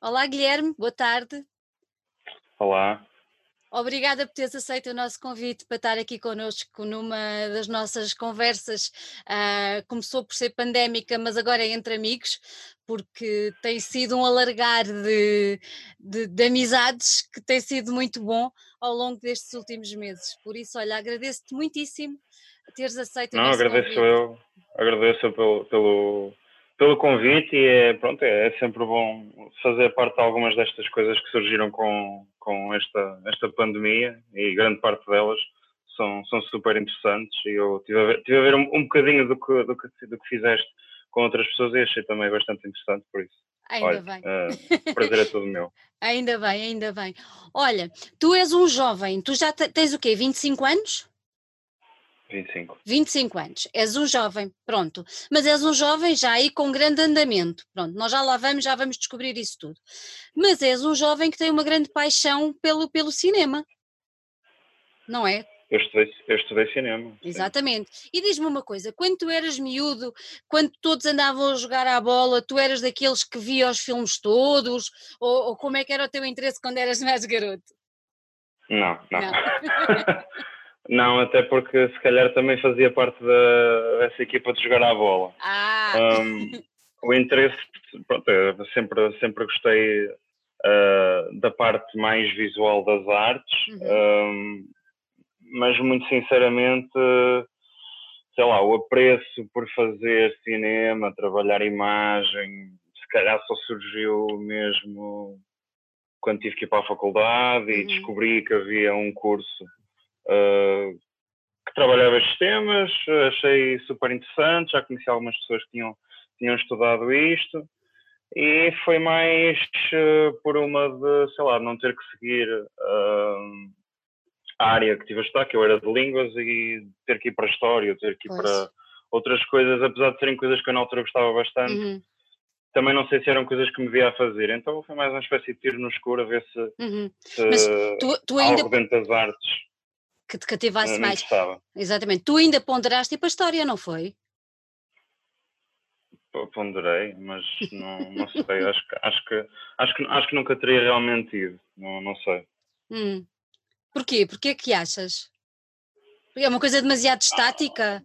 Olá, Guilherme, boa tarde. Olá. Obrigada por teres aceito o nosso convite para estar aqui connosco numa das nossas conversas. Ah, começou por ser pandémica, mas agora é entre amigos, porque tem sido um alargar de, de, de amizades que tem sido muito bom ao longo destes últimos meses. Por isso, olha, agradeço-te muitíssimo teres aceito Não, o nosso agradeço convite. eu, agradeço pelo, pelo, pelo convite e é, pronto, é, é sempre bom fazer parte de algumas destas coisas que surgiram com, com esta, esta pandemia e grande parte delas são, são super interessantes e eu tive a ver, tive a ver um, um bocadinho do que, do, que, do que fizeste com outras pessoas e achei também bastante interessante por isso. Ainda Olha, bem. o prazer é todo meu. Ainda bem, ainda bem. Olha, tu és um jovem, tu já te- tens o quê? 25 anos? 25. 25 anos, és um jovem, pronto. Mas és um jovem já aí com grande andamento, pronto. Nós já lá vamos, já vamos descobrir isso tudo. Mas és um jovem que tem uma grande paixão pelo, pelo cinema, não é? Eu estudei, eu estudei cinema. sim. Exatamente. E diz-me uma coisa: quando tu eras miúdo, quando todos andavam a jogar à bola, tu eras daqueles que via os filmes todos? Ou, ou como é que era o teu interesse quando eras mais garoto? Não, não. Não. Não, até porque se calhar também fazia parte da, dessa equipa de jogar à bola. Ah, Um, o interesse, pronto, sempre, sempre gostei uh, da parte mais visual das artes, Uhum. um, mas muito sinceramente, sei lá, o apreço por fazer cinema, trabalhar imagem, se calhar só surgiu mesmo quando tive que ir para a faculdade e Uhum. descobri que havia um curso uh, que trabalhava estes temas, achei super interessante, já conheci algumas pessoas que tinham, tinham estudado isto e foi mais uh, por uma de, sei lá, não ter que seguir uh, a área que tive a estudar, que eu era de línguas, e ter que ir para a história, ter que ir Pois. para outras coisas, apesar de serem coisas que eu na altura gostava bastante, uhum, também não sei se eram coisas que me via a fazer, então foi mais uma espécie de tiro no escuro a ver se, uhum. se Tu, tu ainda algo dentro das artes que te cativasse mais, interessava. exatamente, tu ainda ponderaste ir para a história, não foi? Ponderei, mas não, não sei, acho que, acho, que, acho, que, acho que nunca teria realmente ido, não, não sei. Hum. Porquê? Porquê que achas? Porque É uma coisa demasiado estática?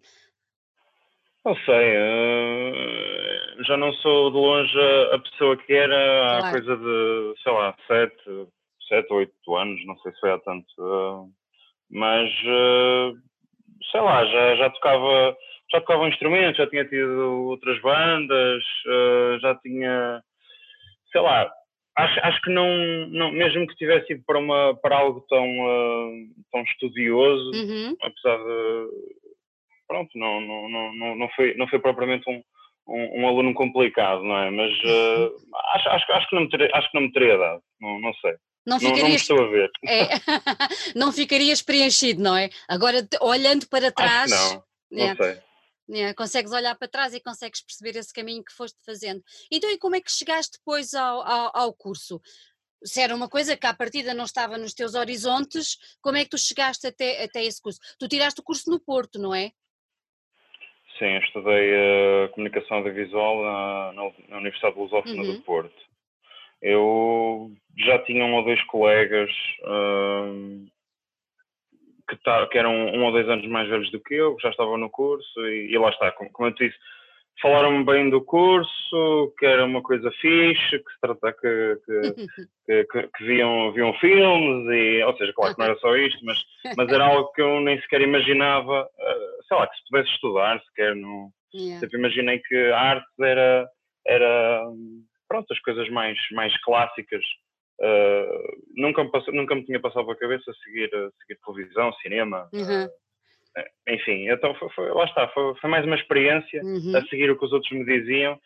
Não sei, uh, já não sou de longe a- a pessoa que era há Claro. coisa de, sei lá, sete, sete ou oito anos, não sei se foi há tanto, uh, mas uh, sei lá, já, já tocava já tocava um instrumento, já tinha tido outras bandas, uh, já tinha, sei lá, acho, acho que não, não, mesmo que tivesse ido para, uma, para algo tão, uh, tão estudioso, Uhum. apesar de pronto, não, não, não, não, foi, não foi propriamente um, um, um aluno complicado, não é? Mas eh, acho, acho, acho, que não me teria, acho que não me teria dado, não, não sei. Não Não, ficarias, é, não ficarias preenchido, não é? Agora, olhando para trás, não, não é, sei. é, consegues olhar para trás e consegues perceber esse caminho que foste fazendo. Então, e como é que chegaste depois ao, ao, ao curso? Se era uma coisa que à partida não estava nos teus horizontes, como é que tu chegaste até, até esse curso? Tu tiraste o curso no Porto, não é? Sim, eu estudei eh, comunicação audiovisual na, na, na Universidade Lusófona Uhum. do Porto. Eu já tinha um ou dois colegas hum, que, tá, que eram um ou dois anos mais velhos do que eu, que já estavam no curso, e, e lá está, como, como eu disse, falaram-me bem do curso, que era uma coisa fixe, que se trata que, que, que, que- que viam, viam filmes, e, ou seja, claro que não era só isto, mas, mas era algo que eu nem sequer imaginava, eh, sei lá, que se pudesse estudar sequer, não, Yeah. sempre imaginei que a arte era, era pronto, as coisas mais, mais clássicas. Uh, nunca, me passou, nunca me tinha passado pela cabeça seguir, seguir televisão, cinema, Uhum, uh, enfim, então foi, foi- lá está, foi, foi mais uma experiência uhum. a seguir o que os outros me diziam.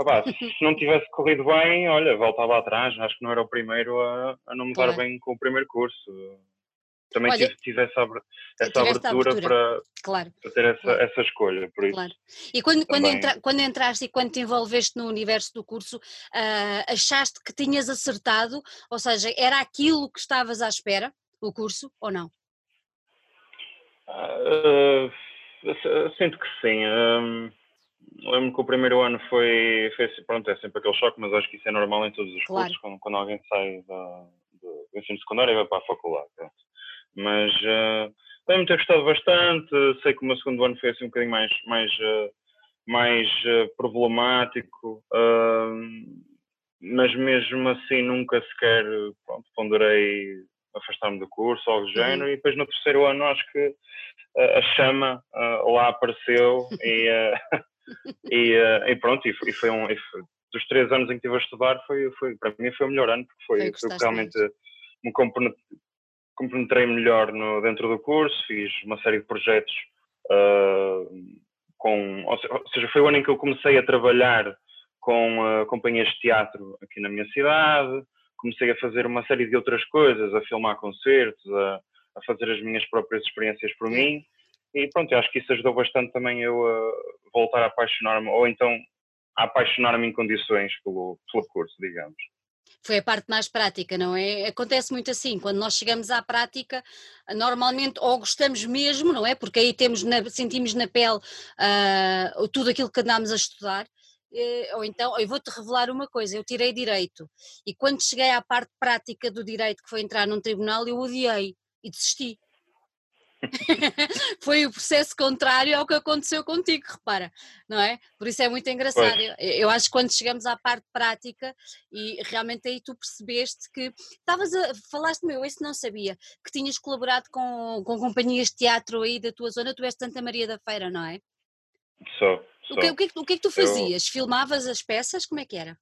Se não tivesse corrido bem, olha, voltava atrás, acho que não era o primeiro a, a não me dar bem com o primeiro curso. Também Olha, tive, tive essa, abre- essa abertura, abertura. Para, Claro, para ter essa, Claro. essa escolha, por isso. claro. E quando, quando, entra- quando entraste e quando te envolveste no universo do curso, ah, achaste que tinhas acertado? Ou seja, era aquilo que estavas à espera, o curso, ou não? Uh, sinto que sim. Um, lembro que o primeiro ano foi, foi pronto, é sempre aquele choque, mas acho que isso é normal em todos os claro. cursos, quando, quando alguém sai da, do ensino secundário e vai para a faculdade. Pronto. Mas uh, lembro-me ter gostado bastante, sei que o meu segundo ano foi assim um bocadinho mais, mais, uh, mais uh, problemático, mas mesmo assim nunca sequer pronto, ponderei afastar-me do curso ou algo do género, uhum. e depois no terceiro ano acho que a chama lá apareceu e, e, e, pronto, e, e foi um. E foi, dos três anos em que estive a estudar, foi, foi, para mim foi o melhor ano, porque foi, foi realmente me compenetrei melhor no, dentro do curso, fiz uma série de projetos uh, com, ou seja, foi o ano em que eu comecei a trabalhar com uh, companhias de teatro aqui na minha cidade, comecei a fazer uma série de outras coisas, a filmar concertos, a, a fazer as minhas próprias experiências por mim, e pronto, eu acho que isso ajudou bastante também eu a voltar a apaixonar-me, ou então a apaixonar-me em condições pelo, pelo curso, digamos foi a parte mais prática, não é? Acontece muito assim, quando nós chegamos à prática, normalmente ou gostamos mesmo, não é? Porque aí temos na, sentimos na pele uh, tudo aquilo que andámos a estudar, uh, ou então, eu vou-te revelar uma coisa, eu tirei direito, e quando cheguei à parte prática do direito, que foi entrar num tribunal, eu odiei e desisti. Foi o processo contrário ao que aconteceu contigo, repara, não é? Por isso é muito engraçado. Eu, eu, acho que quando chegamos à parte prática e realmente aí tu percebeste que estavas a falaste-me, eu esse não sabia, que tinhas colaborado com, com companhias de teatro aí da tua zona, tu és Santa Maria da Feira, não é? Sou. O, que, o, que, o que é que tu fazias? Eu... Filmavas as peças? Como é que era?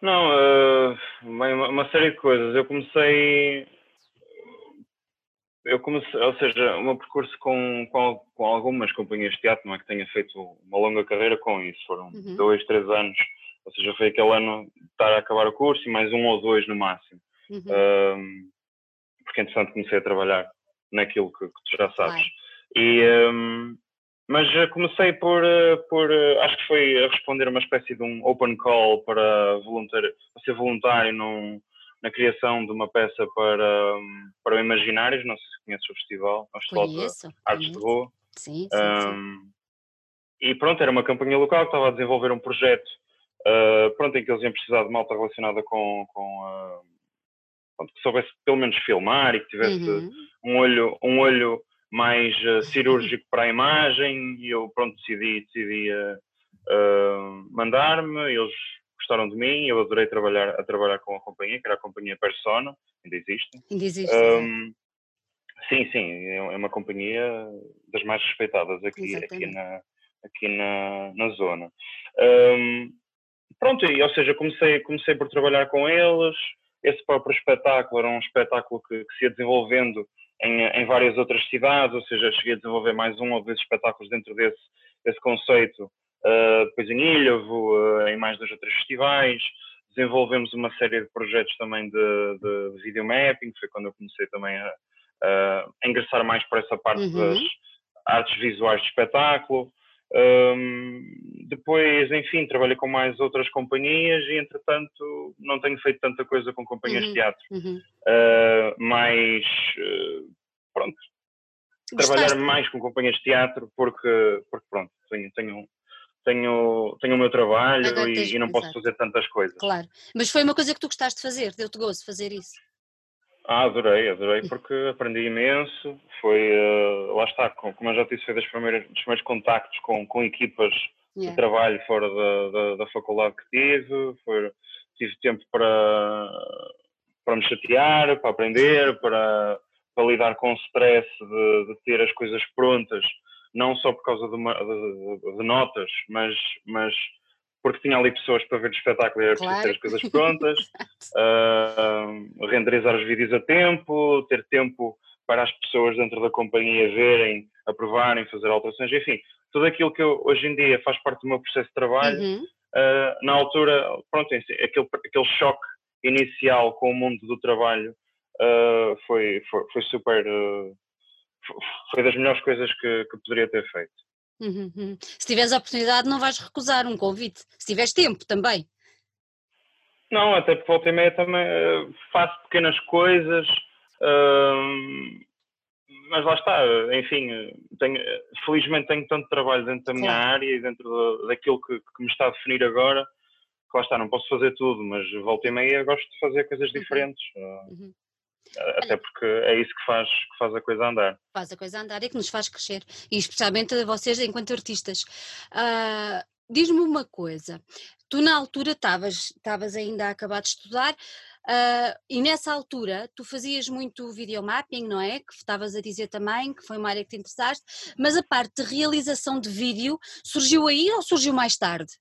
Não, uh, uma, uma série de coisas. Eu comecei eu comecei, ou seja, o meu percurso com, com, com, algumas companhias de teatro, não é que tenha feito uma longa carreira com isso, foram uhum. dois, três anos, ou seja, foi aquele ano de estar a acabar o curso e mais um ou dois no máximo. Uhum. Um, porque entretanto comecei a trabalhar naquilo que, que tu já sabes. E, um, mas comecei por, por, acho que foi a responder a uma espécie de um open call para, voluntário, para ser voluntário num, na criação de uma peça para, para o Imaginários, não sei se conheces o festival, o Festival conheço, de Artes de Rua. Sim, sim, um, sim. E pronto, era uma campanha local que estava a desenvolver um projeto uh, pronto, em que eles iam precisar de malta relacionada com, com uh, pronto, que soubesse pelo menos filmar e que tivesse uhum. um olho, um olho mais uh, cirúrgico para a imagem e eu pronto decidi, decidi mandar-me, eles gostaram de mim, eu adorei trabalhar, a trabalhar com a companhia, que era a companhia Persona, ainda existe. Ainda existe. Um, sim, sim, é, é uma companhia das mais respeitadas aqui, aqui, na, aqui na, na zona. Um, pronto, e, ou seja, comecei, comecei por trabalhar com eles, esse próprio espetáculo era um espetáculo que, que se ia desenvolvendo em, em, várias outras cidades, ou seja, cheguei a desenvolver mais um ou dois espetáculos dentro desse, desse conceito uh, depois em Ilhavo, uh, em mais dois ou três festivais. Desenvolvemos uma série de projetos também de, de, de videomapping, foi quando eu comecei também a, a ingressar mais para essa parte uhum. das artes visuais de espetáculo. Um, depois, enfim, trabalhei com mais outras companhias e, entretanto, não tenho feito tanta coisa com companhias uhum. de teatro. Uhum. Uh, mas, uh, pronto, Gostaste? trabalhar mais com companhias de teatro porque, porque pronto, tenho, tenho tenho, tenho o meu trabalho e, e, não posso fazer tantas coisas. Claro, mas foi uma coisa que tu gostaste de fazer, deu-te gozo fazer isso? Ah, adorei, adorei porque aprendi imenso, foi, uh, lá está, como eu já disse, foi das primeiras, dos primeiros contactos com, com equipas yeah. de trabalho fora da, da, da, faculdade que tive, foi, tive tempo para, para me chatear, para aprender, para, para lidar com o stress de, de ter as coisas prontas não só por causa de, uma, de, de, notas, mas, mas porque tinha ali pessoas para ver o espetáculo e era preciso ter as coisas prontas, uh, renderizar os vídeos a tempo, ter tempo para as pessoas dentro da companhia verem, aprovarem, fazer alterações, enfim, tudo aquilo que eu, hoje em dia faz parte do meu processo de trabalho, uhum. uh, na altura, pronto, aquele, aquele choque inicial com o mundo do trabalho uh, foi, foi, foi, super foi das melhores coisas que, que poderia ter feito. Uhum, uhum. Se tiveres a oportunidade, não vais recusar um convite. Se tiveres tempo também. Não, até porque volta e meia também uh, faço pequenas coisas, uh, mas lá está, enfim, tenho, felizmente tenho tanto trabalho dentro da minha claro. área e dentro daquilo que, que, me está a definir agora, que lá está, não posso fazer tudo, mas volta e meia gosto de fazer coisas uhum. diferentes. Uhum. Até porque é isso que faz, que faz a coisa andar. Faz a coisa andar e que nos faz crescer, e especialmente vocês enquanto artistas. Uh, Diz-me uma coisa, tu na altura estavas ainda a acabar de estudar uh, e nessa altura tu fazias muito videomapping, não é? Que estavas a dizer também, que foi uma área que te interessaste, mas a parte de realização de vídeo surgiu aí ou surgiu mais tarde?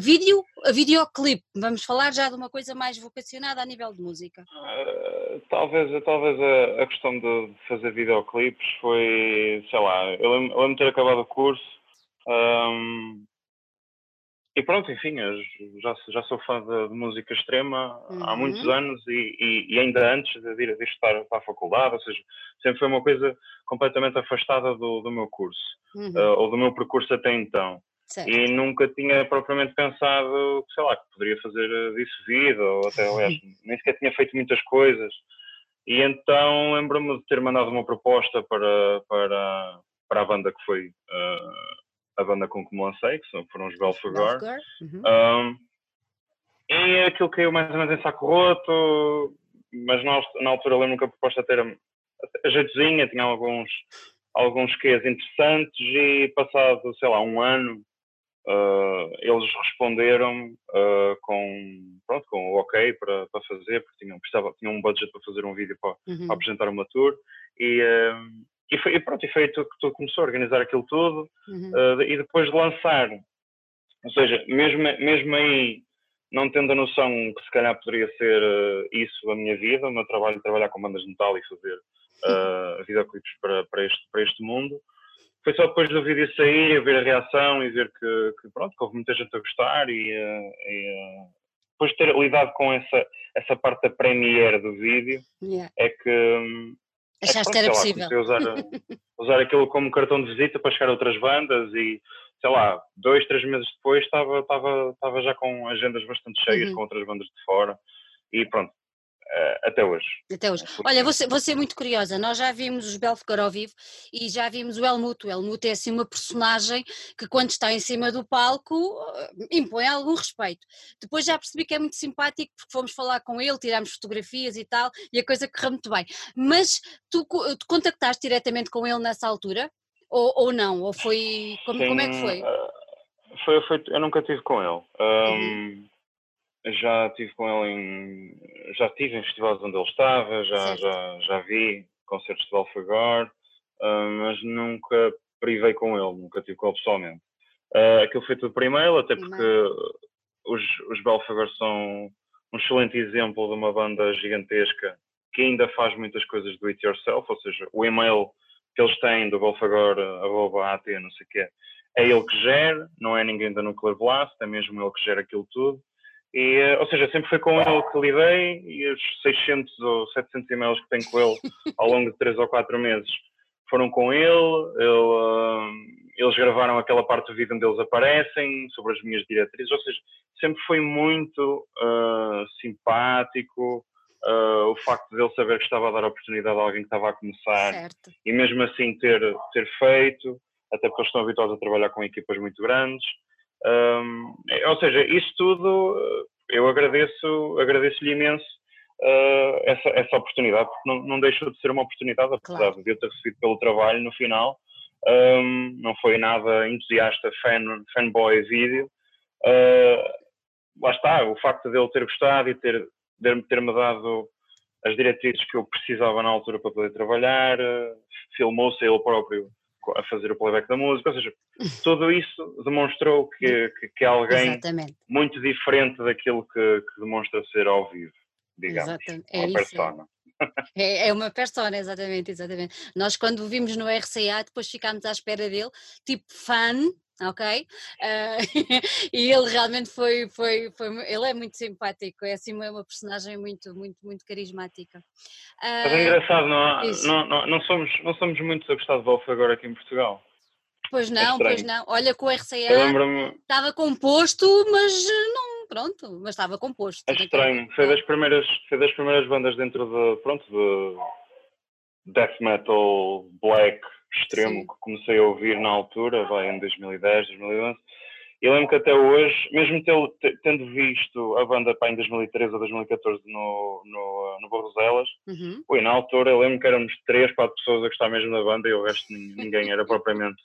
Vídeo, videoclipe, vamos falar já de uma coisa mais vocacionada a nível de música. Uh, talvez talvez a, a, questão de fazer videoclipes foi, sei lá, eu lembro, lembro de ter acabado o curso um, e pronto, enfim, já, já sou fã de, de música extrema uhum. há muitos anos e, e, e, ainda antes de ir, de estar para a faculdade, ou seja, sempre foi uma coisa completamente afastada do, do meu curso, uhum. uh, ou do meu percurso até então. Certo. E nunca tinha propriamente pensado, sei lá, que poderia fazer eh, disso vida, ou até, aliás, nem sequer tinha feito muitas coisas. E então lembro-me de ter mandado uma proposta para, para, para a banda que foi uh, a banda com que me lancei, que foram os Belfagor. Uhum. Um, e aquilo caiu mais ou menos em saco roto, mas nós, na altura lembro que a proposta era a jeitozinha, tinha alguns, alguns quês interessantes e passado, sei lá, um ano, uh, eles responderam uh, com, pronto, com o ok para, para fazer, porque tinham, precisava, tinham um budget para fazer um vídeo para, uhum. para apresentar uma tour e, uh, e, foi, e pronto, e foi que tu começou a organizar aquilo tudo uhum. uh, e depois de lançar, ou seja, mesmo, mesmo aí não tendo a noção que se calhar poderia ser isso a minha vida, o meu trabalho trabalhar com bandas de metal e fazer uh, videoclipes para, para, este, para este mundo, foi só depois do vídeo sair, ver a reação e ver que, que pronto, que houve muita gente a gostar e, uh, e uh, depois de ter lidado com essa, essa parte da premiere do vídeo, yeah. é que hum, Achaste que era possível. Lá, usar, usar aquilo como cartão de visita para chegar a outras bandas e, sei lá, dois, três meses depois estava, estava, estava já com agendas bastante cheias uhum. com outras bandas de fora e pronto, até hoje. Até hoje. Olha, vou ser, vou ser, muito curiosa, nós já vimos os Belfegor ao vivo e já vimos o Helmut. O Helmut é assim uma personagem que quando está em cima do palco uh, impõe algum respeito. Depois já percebi que é muito simpático porque fomos falar com ele, tirámos fotografias e tal e a coisa correu muito bem. Mas tu, tu contactaste diretamente com ele nessa altura? Ou, ou não? Ou foi. Como, Sim, como é que foi? Uh, foi, foi? Eu nunca estive com ele. Um, uhum já estive com ele em. Já estive em festivais onde ele estava, já, já, já vi concertos de Alfagor, uh, mas nunca privei com ele, nunca estive com ele pessoalmente. Uh, aquilo foi tudo por e-mail, até porque os, os Belfagor são um excelente exemplo de uma banda gigantesca que ainda faz muitas coisas do it yourself, ou seja, o e-mail que eles têm do Belfagor, arroba AT, não sei o quê, é ele que gera, não é ninguém da Nuclear Blast, é mesmo ele que gera aquilo tudo. E, eh, ou seja, sempre foi com ele que lidei e os 600 ou 700 e-mails que tenho com ele ao longo de 3 ou 4 meses foram com ele. ele uh, eles gravaram aquela parte do vídeo onde eles aparecem, sobre as minhas diretrizes. Ou seja, sempre foi muito uh, simpático. Uh, o facto de ele saber que estava a dar oportunidade a alguém que estava a começar certo. e mesmo assim ter, ter feito, até porque eles estão habituados a trabalhar com equipas muito grandes. Um, ou seja, isso tudo eu agradeço, agradeço-lhe imenso uh, essa, essa oportunidade, porque não, não deixou de ser uma oportunidade, apesar claro. de eu ter recebido pelo trabalho no final. Um, não foi nada entusiasta, fan, fanboy vídeo. Uh, lá está, o facto de ele ter gostado e ter, ter-me ter dado as diretrizes que eu precisava na altura para poder trabalhar, uh, filmou-se ele próprio a fazer o playback da música, ou seja, tudo isso demonstrou que, que, que é alguém Exatamente. muito diferente daquilo que, que, demonstra ser ao vivo, digamos, Exatamente. É uma isso. persona. É, é, uma persona, exatamente, exatamente. Nós quando o vimos no RCA, depois ficámos à espera dele, tipo fã, ok? Uh, e ele realmente foi, foi, foi, ele é muito simpático, é assim uma, personagem muito, muito, muito carismática. Uh, Mas é engraçado, não, não, não, não, somos, não somos muito a gostar de Wolf agora aqui em Portugal. Pois é não, é pois não. Olha que o RCA estava composto, mas não, pronto, mas estava composto. É estranho, foi das primeiras, foi das primeiras bandas dentro de, pronto, de death metal black extremo Sim. que comecei a ouvir na altura, vai em 2010, 2011. E lembro que até hoje, mesmo tendo visto a banda pá, em 2013 ou 2014 no, no, no Barroselas, Uhum. Ui, na altura eu lembro que éramos três, quatro pessoas a gostar mesmo da banda e o resto nin- ninguém era propriamente.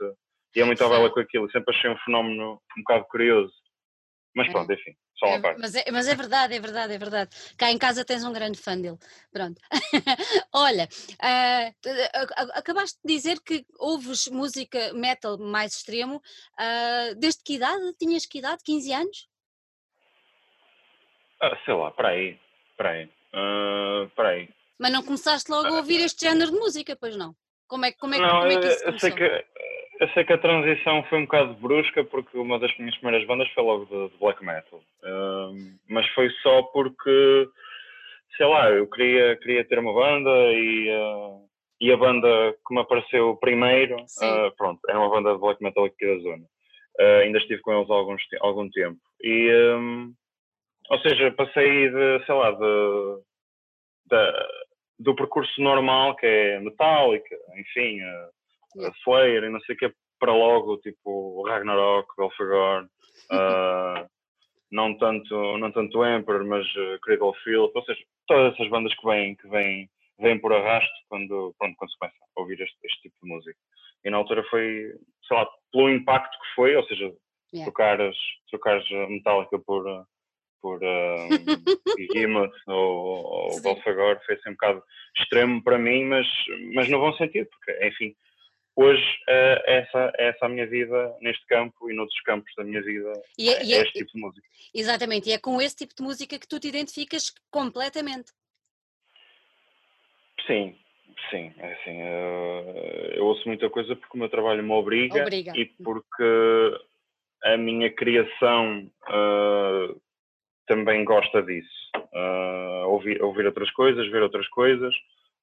ia muito à vela com aquilo. Sempre achei um fenómeno um bocado curioso. Mas pronto, enfim, só uma É, parte. mas, é, mas é verdade, é verdade, é verdade. Cá em casa tens um grande fã dele. Pronto. Olha, a- acabaste de dizer que ouves música metal mais extremo. ah, desde que idade? Tinhas que idade? 15 anos? Ah, sei lá, para aí, para aí, ah, para aí. Mas não começaste logo a ouvir este género de música, pois não? Como é, que- como é, Não, como é que isso eu sei que, eu sei que a transição foi um bocado brusca porque uma das minhas primeiras bandas foi logo de, de black metal. Ah, mas foi só porque, sei lá, eu queria, queria ter uma banda e, ah, e a banda que me apareceu primeiro, ah, pronto, era uma banda de black metal aqui da zona. Ah, ainda estive com eles há alguns, algum tempo. E, ah, ou seja, passei de, sei lá, de, da- do percurso normal, que é Metallica, enfim, a. Slayer e não sei o que, para logo, tipo Ragnarok, Belfagor, ah, não tanto não tanto Emperor, mas uh, Cradle of Filth, ou seja, todas essas bandas que vêm, que vêm, vêm por arrasto quando, pronto, quando se começa a ouvir este, este tipo de música. E na altura foi, sei lá, pelo impacto que foi, ou seja, Yeah. trocares, trocares a Metallica por, uh, por um, Behemoth ou, ou. Belfagor foi assim um bocado extremo para mim, mas, mas no bom sentido, porque, enfim, hoje uh, essa, essa a minha vida neste campo e noutros campos da minha vida E é- é, é- este tipo de música. Exatamente, e é com esse tipo de música que tu te identificas completamente. Sim, sim, é assim, uh, eu ouço muita coisa porque o meu trabalho me obriga, Obriga. e porque a minha criação uh, também gosta disso. Ouvir, ouvir outras coisas, ver outras coisas,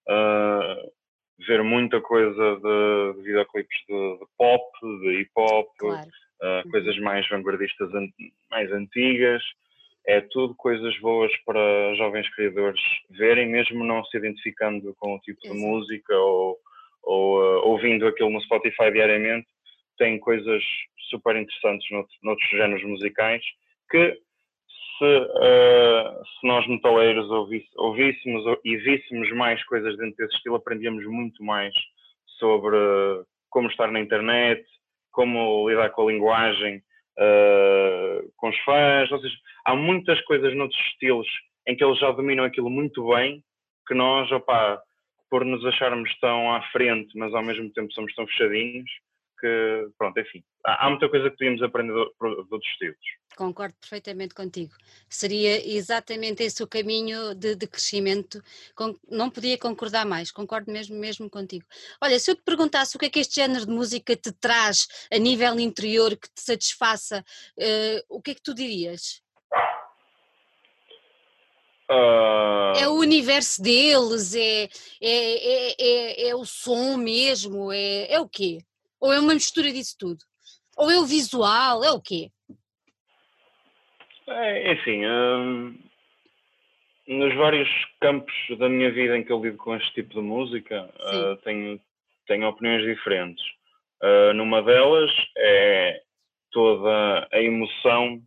uh, ver muita coisa de, de videoclipes de, de pop, de hip hop, Claro. uh, coisas mais vanguardistas an- mais antigas. É tudo coisas boas para jovens criadores verem, mesmo não se identificando com o tipo de Exato. música ou, ou uh, ouvindo aquilo no Spotify diariamente. Tem coisas super interessantes noutros, noutros géneros musicais que se, uh, se nós metaleiros ouvíssemos ou- e víssemos mais coisas dentro desse estilo, aprendíamos muito mais sobre como estar na internet, como lidar com a linguagem, uh, com os fãs, ou seja, há muitas coisas noutros estilos em que eles já dominam aquilo muito bem, que nós, opá, por nos acharmos tão à frente, mas ao mesmo tempo somos tão fechadinhos, que, pronto, enfim, há, há muita coisa que podíamos aprender de, outros estilos. Concordo perfeitamente contigo. Seria exatamente esse o caminho de, de crescimento. Com- não podia concordar mais, concordo mesmo, mesmo contigo. Olha, se eu te perguntasse o que é que este género de música te traz a nível interior, que te satisfaça, eh, o que é que tu dirias? Ah, É o universo deles, é, é, é, é, é o som mesmo, é, é o quê? Ou é uma mistura disso tudo? Ou é o visual, é o quê? É, enfim, hum, nos vários campos da minha vida em que eu lido com este tipo de música, uh, tenho, tenho opiniões diferentes. Uh, numa delas é toda a emoção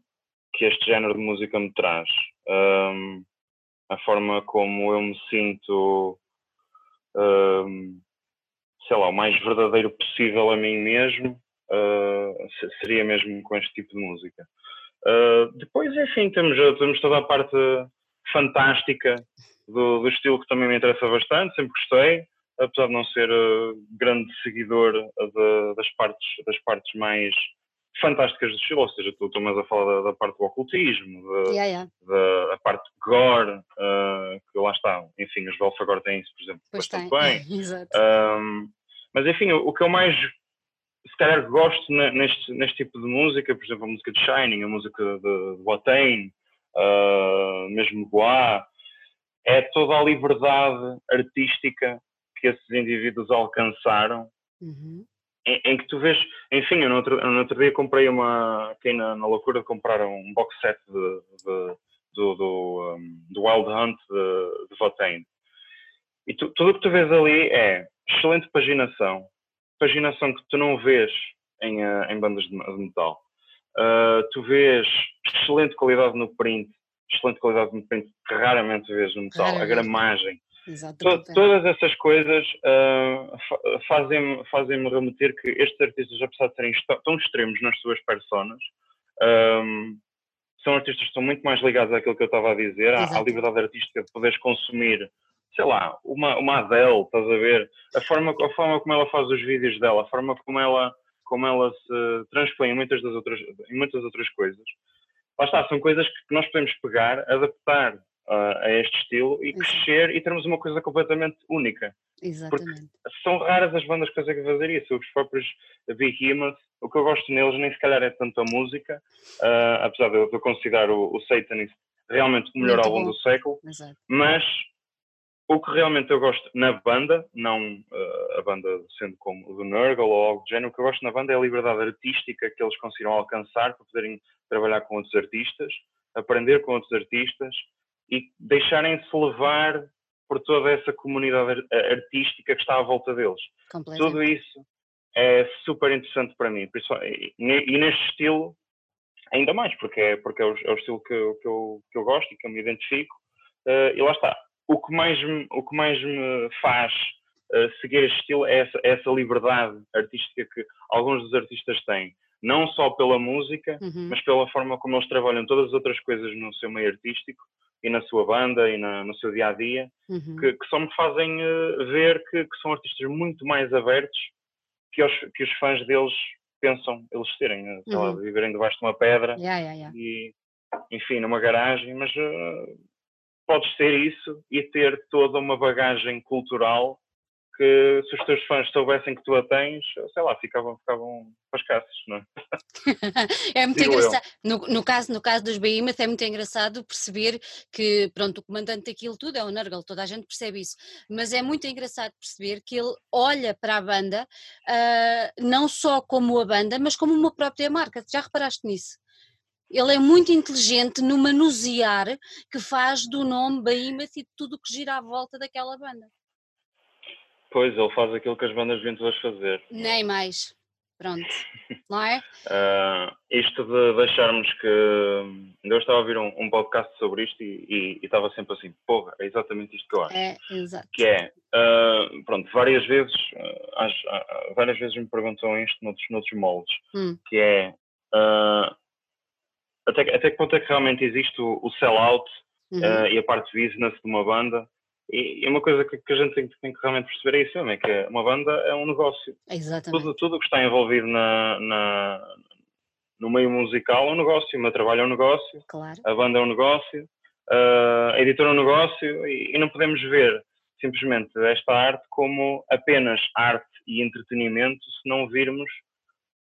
que este género de música me traz. Um, a forma como eu me sinto, um, sei lá, o mais verdadeiro possível a mim mesmo, uh, se- seria mesmo com este tipo de música. Uh, depois, enfim, temos, temos toda a parte fantástica do, do estilo que também me interessa bastante, sempre gostei, apesar de não ser uh, grande seguidor de- das, partes, das partes mais fantásticas do estilo, ou seja, tu estou mais a falar da, da parte do ocultismo, da, Yeah, yeah. da a parte gore, uh, que lá está, enfim, os Belfagor têm isso, por exemplo, Pois tem. bastante bem. Exato. Um, mas enfim, o, o que eu mais se calhar gosto ne- neste, neste tipo de música, por exemplo, a música de Shining, a música de, Watain, uh, mesmo Goa, é toda a liberdade artística que esses indivíduos alcançaram, Uhum. em, em que tu vês, enfim, eu no outro, no outro dia comprei uma, fiquei na, na loucura de comprar um box set de, de- do, do, um, do Wild Hunt de, de. E tu, tudo o que tu vês ali é excelente paginação, paginação que tu não vês em, uh, em bandas de, de metal. Uh, tu vês excelente qualidade no print, excelente qualidade no print que raramente vês no metal, raramente. a gramagem. To, todas essas coisas uh, fazem-me fazem remeter que estes artistas, apesar de serem tão extremos nas suas personas, um, são artistas que estão muito mais ligados àquilo que eu estava a dizer, à, à, liberdade artística de poderes consumir, sei lá, uma, uma Adele, estás a ver? A forma, a forma como ela faz os vídeos dela, a forma como ela, como ela se transpõe em muitas, das outras, em muitas outras coisas. Lá está, são coisas que nós podemos pegar, adaptar uh, a este estilo e crescer e termos uma coisa completamente única. Exatamente. Porque são raras as bandas que conseguem fazer isso. Os próprios Behemoth, o que eu gosto neles nem se calhar é tanto a música, uh, apesar de eu, de eu considerar o, o Satanist realmente o melhor Muito álbum bom. do século, Exato. mas o que realmente eu gosto na banda, não uh, a banda sendo como o do Nurgle ou algo do género, o que eu gosto na banda é a liberdade artística que eles conseguiram alcançar para poderem trabalhar com outros artistas, aprender com outros artistas e deixarem-se levar por toda essa comunidade artística que está à volta deles. Tudo isso é super interessante para mim. E neste estilo, ainda mais, porque é, porque é, o, é o estilo que, eu, que, eu, que eu gosto e que eu me identifico. Uh, e lá está. O que mais me, o que mais me faz uh, seguir este estilo é essa, é essa, liberdade artística que alguns dos artistas têm. Não só pela música, uhum. mas pela forma como eles trabalham todas as outras coisas no seu meio artístico e na sua banda e na, no seu dia a dia, uhum. que, que, só me fazem uh, ver que, que, são artistas muito mais abertos que os, que os fãs deles pensam eles serem, uh, uhum. lá, viverem debaixo de uma pedra yeah, yeah, yeah. e, enfim, numa garagem, mas uh, podes ser isso e ter toda uma bagagem cultural que se os teus fãs soubessem que tu a tens, sei lá, ficavam, ficavam pascaços, não é? é muito Digo engraçado. No, no, caso, no caso dos Behemoth é muito engraçado perceber que, pronto, o comandante daquilo tudo é o Nurgle, toda a gente percebe isso, mas é muito engraçado perceber que ele olha para a banda uh, não só como a banda, mas como uma própria marca. Já reparaste nisso? Ele é muito inteligente no manusear que faz do nome Behemoth e de tudo o que gira à volta daquela banda. Pois, ele faz aquilo que as bandas todas fazer. Nem mais. Pronto. Não é? uh, isto de deixarmos que. Eu estava a ouvir um, um podcast sobre isto e, e, e, estava sempre assim, porra, é exatamente isto que eu acho. É, exato. Que é, uh, pronto, várias vezes, uh, várias vezes me perguntam isto noutros, noutros moldes, hum. que é até, até que ponto é que realmente existe o, o sell-out uhum. e a parte business de uma banda e, e uma coisa que, que a gente tem, tem, que realmente perceber é isso mesmo, é que uma banda é um negócio. Exatamente. Tudo, tudo que está envolvido na, na, no meio musical é um negócio, o meu trabalho é um negócio, claro. a banda é um negócio, a editora é um negócio e, e não podemos ver simplesmente esta arte como apenas arte e entretenimento se não virmos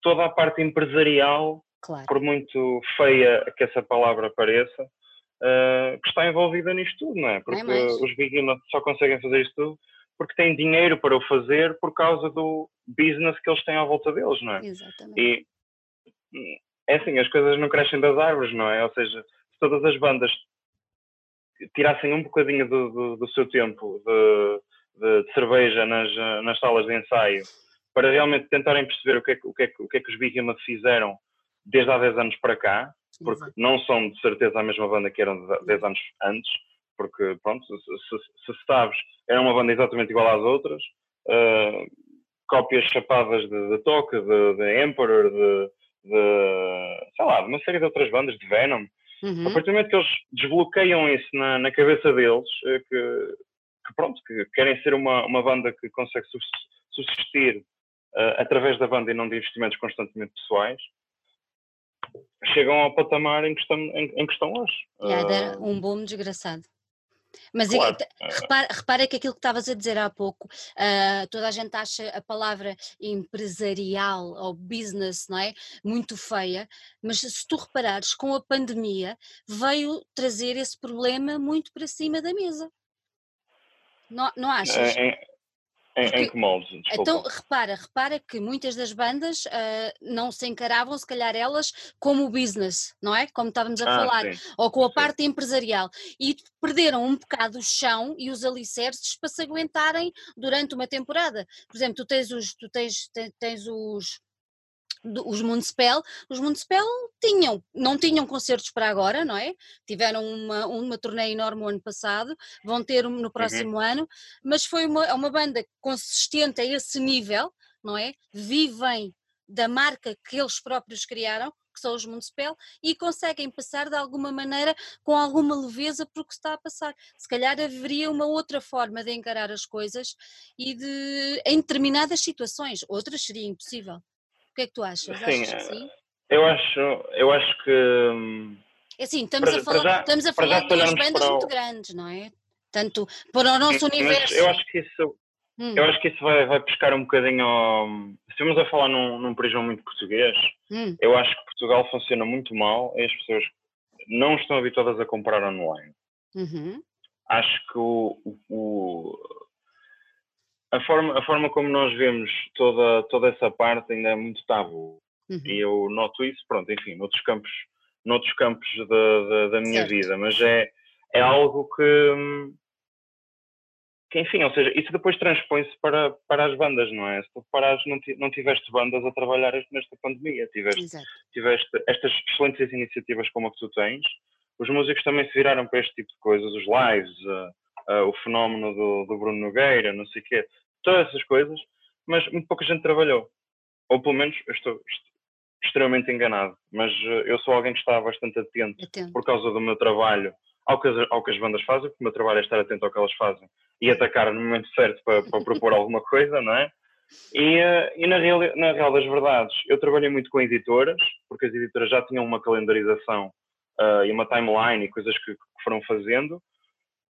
toda a parte empresarial, claro. por muito feia que essa palavra pareça, uh, que está envolvida nisto tudo, não é? Porque é os beginners só conseguem fazer isto tudo porque têm dinheiro para o fazer por causa do business que eles têm à volta deles, não é? Exatamente. E é assim, as coisas não crescem das árvores, não é? Ou seja, se todas as bandas tirassem um bocadinho do, do, do seu tempo de, de, de, cerveja nas, nas salas de ensaio para realmente tentarem perceber o que é, o que, é, o que, é que os Behemoth fizeram desde há 10 anos para cá, porque Exato. não são de certeza a mesma banda que eram 10 anos antes, porque, pronto, se, se, sabes, era uma banda exatamente igual às outras, uh, cópias chapadas de, de Toque, de, de Emperor, de, de, sei lá, de uma série de outras bandas, de Venom. Uhum. A partir do momento que eles desbloqueiam isso na, na cabeça deles, eh, que, que, pronto, que querem ser uma, uma banda que consegue subsistir uh, através da banda e não de investimentos constantemente pessoais, chegam ao patamar em que estão, em, em que estão hoje. Yeah, uh, um boom desgraçado. Mas claro. repara, repara que aquilo que estavas a dizer há pouco, uh, toda a gente acha a palavra empresarial ou business, não é? Muito feia, mas se tu reparares, com a pandemia veio trazer esse problema muito para cima da mesa. Não, não achas? É, Em, em que moldes? Desculpa. Então, repara, repara que muitas das bandas uh, não se encaravam, se calhar elas, como o business, não é? Como estávamos a ah, falar, sim. ou com a sim. parte empresarial. E perderam um bocado o chão e os alicerces para se aguentarem durante uma temporada. Por exemplo, tu tens os, tu tens, tens, tens os os Municipal, os Municipal tinham, não tinham concertos para agora, não é? Tiveram uma, uma turnê enorme o ano passado, vão ter no uhum. próximo uhum. ano, mas foi uma, é uma banda consistente a esse nível, não é? Vivem da marca que eles próprios criaram, que são os Municipal, e conseguem passar de alguma maneira com alguma leveza por que está a passar. Se calhar haveria uma outra forma de encarar as coisas e de em determinadas situações, outras seria impossível que é que tu achas? Sim, achas sim? Eu acho, eu acho que. É assim, estamos para, a falar, já, estamos a falar de duas bandas muito grandes, não é? Tanto para o nosso universo. eu acho que isso, hum. eu acho que isso vai, vai pescar um bocadinho ao. Se estamos a falar num, num prisão muito português, hum. eu acho que Portugal funciona muito mal e as pessoas não estão habituadas a comprar online. Uhum. Acho que o, o, a forma, a forma como nós vemos toda, toda essa parte ainda é muito tabu. Uhum. E eu noto isso, pronto, enfim, noutros campos, noutros campos da, da, da minha certo. vida, mas é, é algo que, que, enfim, ou seja, isso depois transpõe-se para, para as bandas, não é? Se tu parares, não, não tiveste bandas a trabalhar nesta pandemia, tiveste, tiveste estas excelentes iniciativas como a que tu tens, os músicos também se viraram para este tipo de coisas, os lives, uh, uh, o fenómeno do, do, Bruno Nogueira, não sei o quê, todas essas coisas, mas muito pouca gente trabalhou. Ou pelo menos eu estou extremamente enganado, mas uh, eu sou alguém que está bastante atento, atento, por causa do meu trabalho ao que, ao que as bandas fazem, porque o meu trabalho é estar atento ao que elas fazem e atacar no momento certo para, para propor alguma coisa, não é? E, uh, e na, real, na real das verdades, eu trabalhei muito com editoras, porque as editoras já tinham uma calendarização uh, e uma timeline e coisas que, que foram fazendo,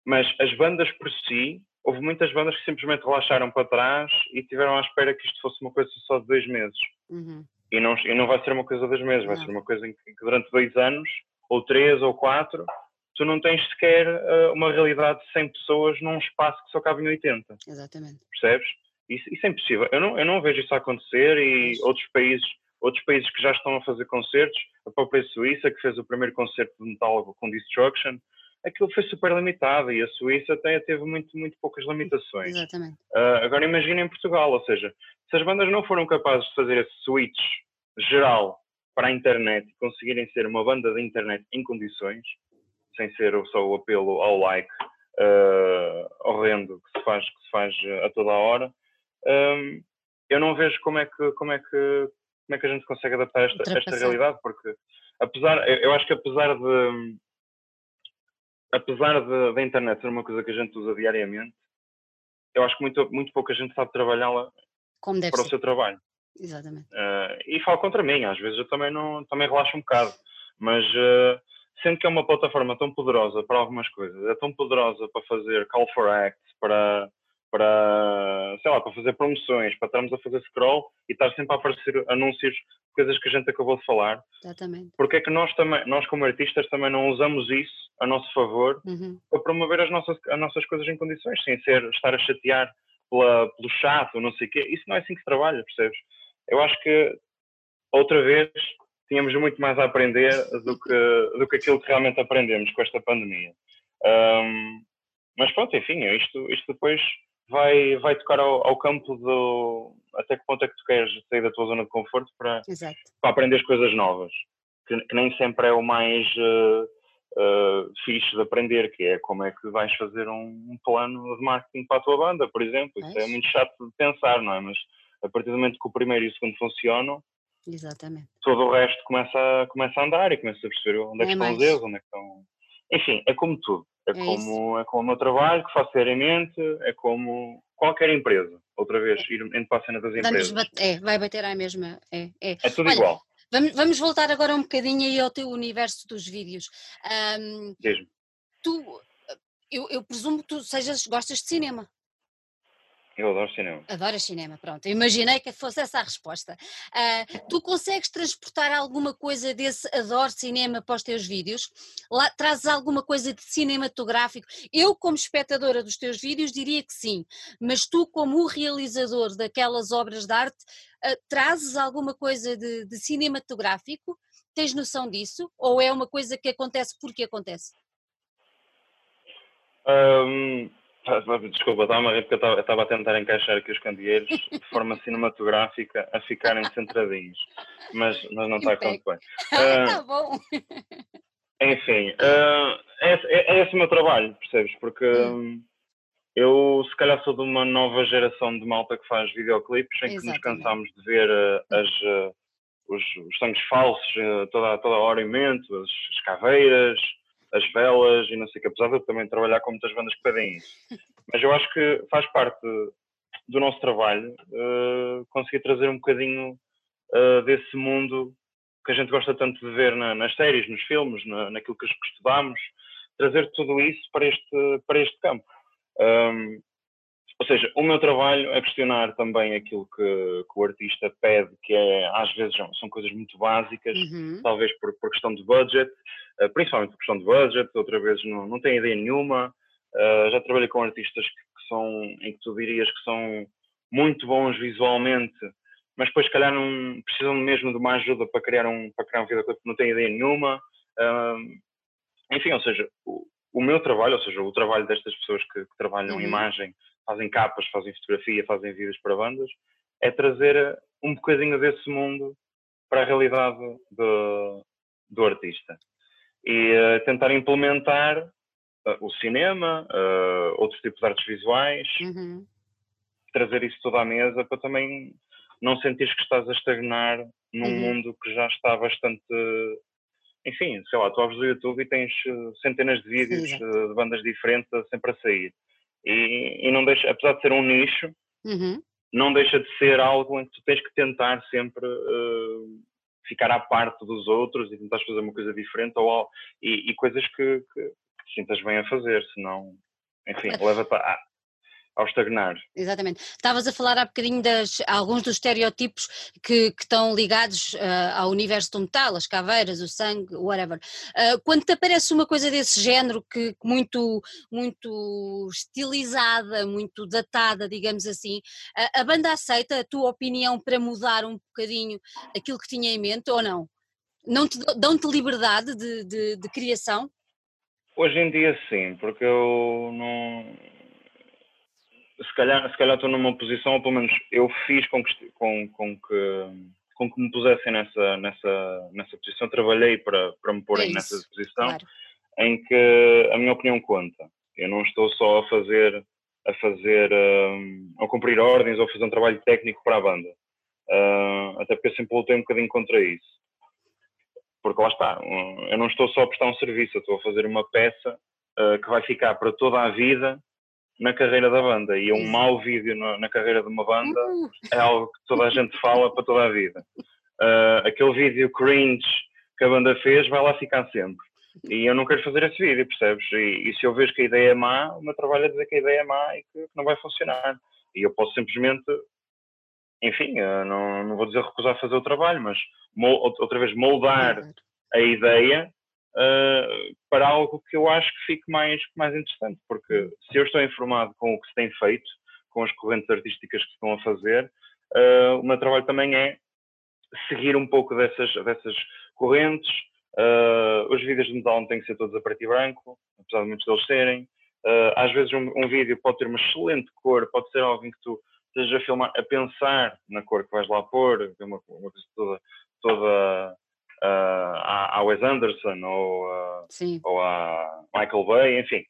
mas as bandas por si, houve muitas bandas que simplesmente relaxaram para trás e tiveram à espera que isto fosse uma coisa só de dois meses. Uhum. E, não, e não vai ser uma coisa de dois meses, vai não. ser uma coisa em que, durante dois anos, ou três, ou quatro, tu não tens sequer uh, uma realidade de 100 pessoas num espaço que só cabe em 80. Exatamente. Percebes? Isso, isso é impossível. Eu não, eu não vejo isso acontecer e outros países outros países que já estão a fazer concertos, a própria Suíça, que fez o primeiro concerto de metal com Destruction, aquilo foi super limitado e a Suíça até teve muito, muito poucas limitações. Exatamente. Uh, agora imagina em Portugal, ou seja, se as bandas não foram capazes de fazer esse switch geral para a internet e conseguirem ser uma banda de internet em condições, sem ser só o apelo ao like uh, horrendo que se faz, que se faz a toda a hora, um, eu não vejo como é que, como é que, como é que a gente consegue adaptar esta, esta realidade, porque apesar, eu acho que apesar de apesar da internet ser uma coisa que a gente usa diariamente, eu acho que muito, muito pouca gente sabe trabalhá-la para ser. o seu trabalho. Exatamente. Uh, e falo contra mim, às vezes eu também, não, também relaxo um bocado, mas uh, sendo que é uma plataforma tão poderosa para algumas coisas, é tão poderosa para fazer call for act, para para, sei lá, para fazer promoções, para estarmos a fazer scroll e estar sempre a aparecer anúncios, coisas que a gente acabou de falar. Exatamente. Porque é que nós também, nós como artistas também não usamos isso a nosso favor uhum. para promover as nossas, as nossas coisas em condições, sem ser estar a chatear pela, pelo chato, não sei o quê. Isso não é assim que se trabalha, percebes? Eu acho que outra vez tínhamos muito mais a aprender do que, do que aquilo que realmente aprendemos com esta pandemia. Um, mas pronto, enfim, isto, isto depois vai, vai tocar ao, ao, campo do até que ponto é que tu queres sair da tua zona de conforto para, para aprender as coisas novas, que, que, nem sempre é o mais uh, uh, fixe de aprender, que é como é que vais fazer um, um plano de marketing para a tua banda, por exemplo. Isso é, é muito chato de pensar, não é? Mas a partir do momento que o primeiro e o segundo funcionam, Exatamente. todo o resto começa a, começa a andar e começa a perceber onde é que é estão mais. os erros, onde é que estão. Enfim, é como tudo. É, é como, é como o meu trabalho que faço seriamente, é como qualquer empresa. Outra vez, ir indo para a cena das empresas. é, vai bater à mesma. É, é. é tudo Olha, igual. Vamos, vamos voltar agora um bocadinho aí ao teu universo dos vídeos. Um, Tu, eu, eu presumo que tu sejas, gostas de cinema. Eu adoro cinema. Adoro cinema, pronto. imaginei que fosse essa a resposta. Uh, tu consegues transportar alguma coisa desse adoro cinema para os teus vídeos? Lá, trazes alguma coisa de cinematográfico? Eu, como espectadora dos teus vídeos, diria que sim, mas tu, como o realizador daquelas obras de arte, uh, trazes alguma coisa de, de cinematográfico? Tens noção disso? Ou é uma coisa que acontece porque acontece? Um Desculpa, estava porque eu estava a tentar encaixar aqui os candeeiros de forma cinematográfica a ficarem centradinhos, mas, mas não está correndo bem. Está uh, bom. Enfim, uh, é, é, é, esse o meu trabalho, percebes? Porque hum. eu, se calhar, sou de uma nova geração de malta que faz videoclipes em que nos cansamos de ver uh, as, os, os sangues falsos toda, toda a hora imenso, as, as caveiras as velas e não sei o que, apesar de eu também trabalhar com muitas bandas que pedem isso. Mas eu acho que faz parte do nosso trabalho uh, conseguir trazer um bocadinho uh, desse mundo que a gente gosta tanto de ver na, nas séries, nos filmes, na, naquilo que, estudamos, trazer tudo isso para este, para este campo. Um, ou seja, o meu trabalho é questionar também aquilo que, que, o artista pede, que é, às vezes são coisas muito básicas, uhum. talvez por, por, questão de budget, uh, principalmente por questão de budget, outra vez não, não tem ideia nenhuma. Uh, já trabalhei com artistas que, que, são, em que tu dirias que são muito bons visualmente, mas depois, se calhar, não precisam mesmo de uma ajuda para criar um, para criar um videoclipe que não tem ideia nenhuma. Uh, enfim, ou seja, o, o, meu trabalho, ou seja, o trabalho destas pessoas que, que trabalham uhum. imagem fazem capas, fazem fotografia, fazem vídeos para bandas, é trazer um bocadinho desse mundo para a realidade do, do artista. E uh, tentar implementar uh, o cinema, uh, outros tipos de artes visuais, uhum. trazer isso tudo à mesa para também não sentires que estás a estagnar num uhum. mundo que já está bastante. Enfim, sei lá, tu abres o YouTube e tens centenas de vídeos Sim, de bandas diferentes sempre a sair e, e não deixa, apesar de ser um nicho, uhum. não deixa de ser algo em que tu tens que tentar sempre uh, ficar à parte dos outros e tentar fazer uma coisa diferente ou, e, e coisas que, que, que te sintas bem a fazer, senão, enfim, leva-te a, ao estagnar. Exatamente. Estavas a falar há bocadinho de alguns dos estereótipos que, que estão ligados uh, ao universo do metal, as caveiras, o sangue, whatever. Uh, quando te aparece uma coisa desse género que muito, muito estilizada, muito datada, digamos assim, uh, a banda aceita a tua opinião para mudar um bocadinho aquilo que tinha em mente ou não? Não te, dão-te liberdade de, de, de criação? Hoje em dia sim, porque eu não se calhar, se calhar estou numa posição, ou pelo menos eu fiz com que, com, com que, com que me pusessem nessa, nessa, nessa posição, trabalhei para, para me porem é nessa posição, claro. em que a minha opinião conta. Eu não estou só a fazer, a fazer, um, a cumprir ordens ou a fazer um trabalho técnico para a banda. Uh, até porque eu sempre lutei um bocadinho contra isso. Porque lá está, eu não estou só a prestar um serviço, eu estou a fazer uma peça uh, que vai ficar para toda a vida na carreira da banda. E um mau vídeo na, na carreira de uma banda é algo que toda a gente fala para toda a vida. Uh, aquele vídeo cringe que a banda fez vai lá ficar sempre. E eu não quero fazer esse vídeo, percebes? E, e se eu vejo que a ideia é má, o meu trabalho é dizer que a ideia é má e que, que não vai funcionar. E eu posso simplesmente, enfim, não, não vou dizer recusar fazer o trabalho, mas outra vez moldar a ideia uh, para algo que eu acho que fique mais, mais interessante, porque se eu estou informado com o que se tem feito, com as correntes artísticas que estão a fazer, uh, o meu trabalho também é seguir um pouco dessas, dessas correntes. Uh, os vídeos de metal não têm que ser todos a preto e branco, apesar de muitos deles serem. Uh, às vezes um, um, vídeo pode ter uma excelente cor, pode ser algo em que tu estejas a filmar, a pensar na cor que vais lá pôr, uma, uma coisa toda, toda uh, à, Wes Anderson ou, uh, ou a Michael Bay, enfim.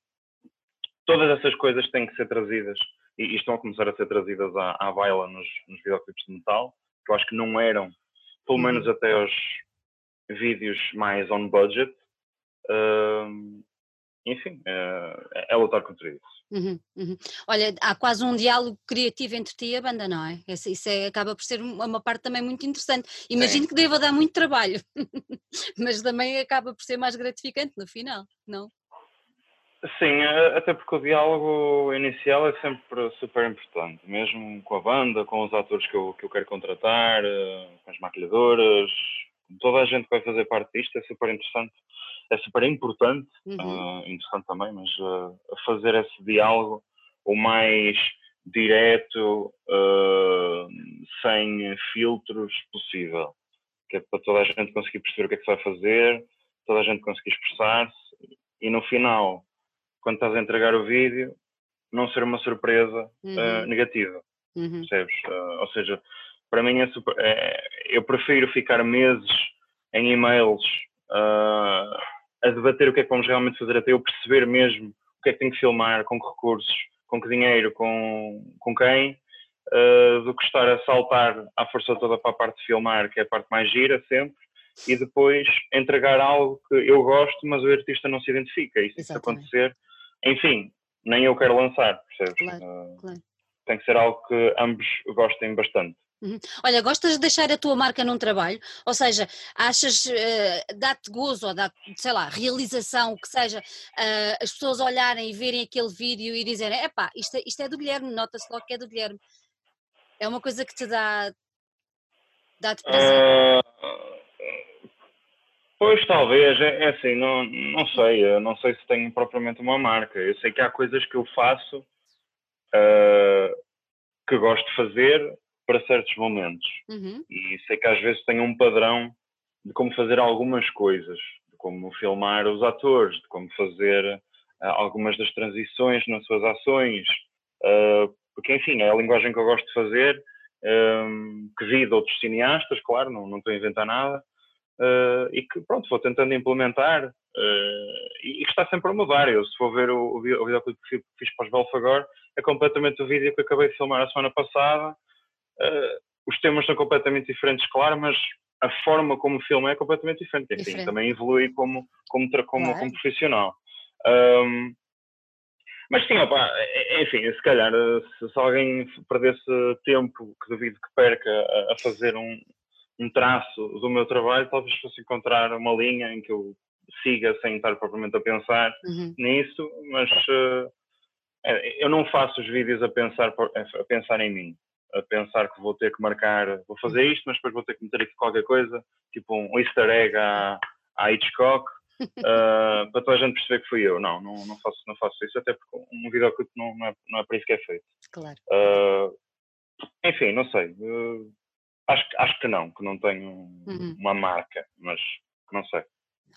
Todas essas coisas têm que ser trazidas e, e estão a começar a ser trazidas à, à baila nos, nos videoclipes de metal, que eu acho que não eram, pelo uhum. menos até aos vídeos mais on budget. Uh, enfim, é, é lutar contra isso. Uhum, uhum. Olha, há quase um diálogo criativo entre ti e a banda, não é? Isso, isso é, acaba por ser uma parte também muito interessante. Imagino Sim. que deva dar muito trabalho, mas também acaba por ser mais gratificante no final, não? Sim, até porque o diálogo inicial é sempre super importante, mesmo com a banda, com os atores que eu, que eu quero contratar, eh, com as maquilhadoras, toda a gente que vai fazer parte disto é super interessante, é super importante, uhum. uh, interessante também, mas uh, fazer esse diálogo o mais direto, uh, sem filtros possível, que é para toda a gente conseguir perceber o que é que se vai fazer, toda a gente conseguir expressar-se e no final quando estás a entregar o vídeo, não ser uma surpresa uhum. uh, negativa. Uhum. Percebes? Ou seja, para mim é super, é, eu prefiro ficar meses em e-mails uh, a debater o que é que vamos realmente fazer até eu perceber mesmo o que é que tenho que filmar, com que recursos, com que dinheiro, com, com quem, uh, do que estar a saltar à força toda para a parte de filmar, que é a parte mais gira sempre, e depois entregar algo que eu gosto, mas o artista não se identifica. E se isso acontecer, enfim, nem eu quero lançar, percebes? Claro, uh, claro. Tem que ser algo que ambos gostem bastante. Uhum. Olha, gostas de deixar a tua marca num trabalho? Ou seja, achas, uh, dá-te gozo ou dá-te, sei lá, realização, que seja, uh, as pessoas olharem e verem aquele vídeo e dizerem, epá, isto, é, isto é do Guilherme, nota-se logo que é do Guilherme. É uma coisa que te dá, dá-te prazer? Uh, Pois talvez, é, é, assim, não, não sei, não sei se tenho propriamente uma marca. Eu sei que há coisas que eu faço que gosto de fazer para certos momentos. Uhum. E sei que às vezes tenho um padrão de como fazer algumas coisas, de como filmar os atores, de como fazer uh, algumas das transições nas suas ações, uh, porque enfim, é a linguagem que eu gosto de fazer, que vi de outros cineastas, claro, não, não estou a inventar nada, uh, e que, pronto, vou tentando implementar e, que está sempre a mudar. Eu, se for ver o, o, videoclipe que fiz para os Belfagor, é completamente o vídeo que acabei de filmar a semana passada. Uh, os temas são completamente diferentes, claro, mas a forma como o filme é completamente diferente. Enfim, diferente. também evolui como, como, como, claro. como profissional. Um, mas sim, opa, enfim, se calhar se, se, alguém perdesse tempo, que duvido que perca, a, a fazer um, um traço do meu trabalho, talvez fosse encontrar uma linha em que eu siga sem estar propriamente a pensar uhum. nisso, mas uh, eu não faço os vídeos a pensar, a pensar em mim, a pensar que vou ter que marcar, vou fazer isto, mas depois vou ter que meter aqui qualquer coisa, tipo um easter egg à, à Hitchcock, uh, para toda a gente perceber que fui eu. Não, não, não, faço, não faço isso, até porque um videoclipe não, não, é, não é para isso que é feito. Claro. Uh, enfim, não sei. Uh, Acho, acho que não, que não tenho uhum. uma marca, mas não sei.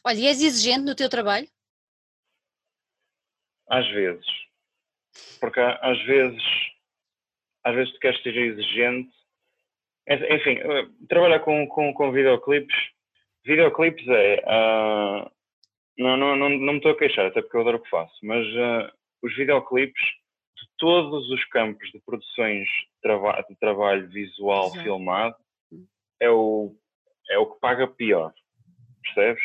Olha, e és exigente no teu trabalho? Às vezes. Porque às vezes, às vezes tu queres ser exigente. Enfim, eh, trabalhar com, com, com videoclipes. Videoclipes é. Uh, não, não, não, não me estou a queixar, até porque eu adoro o que faço, mas uh, os videoclipes de todos os campos de produções de, trava de trabalho visual Exato. filmado, é o, é o que paga pior, percebes?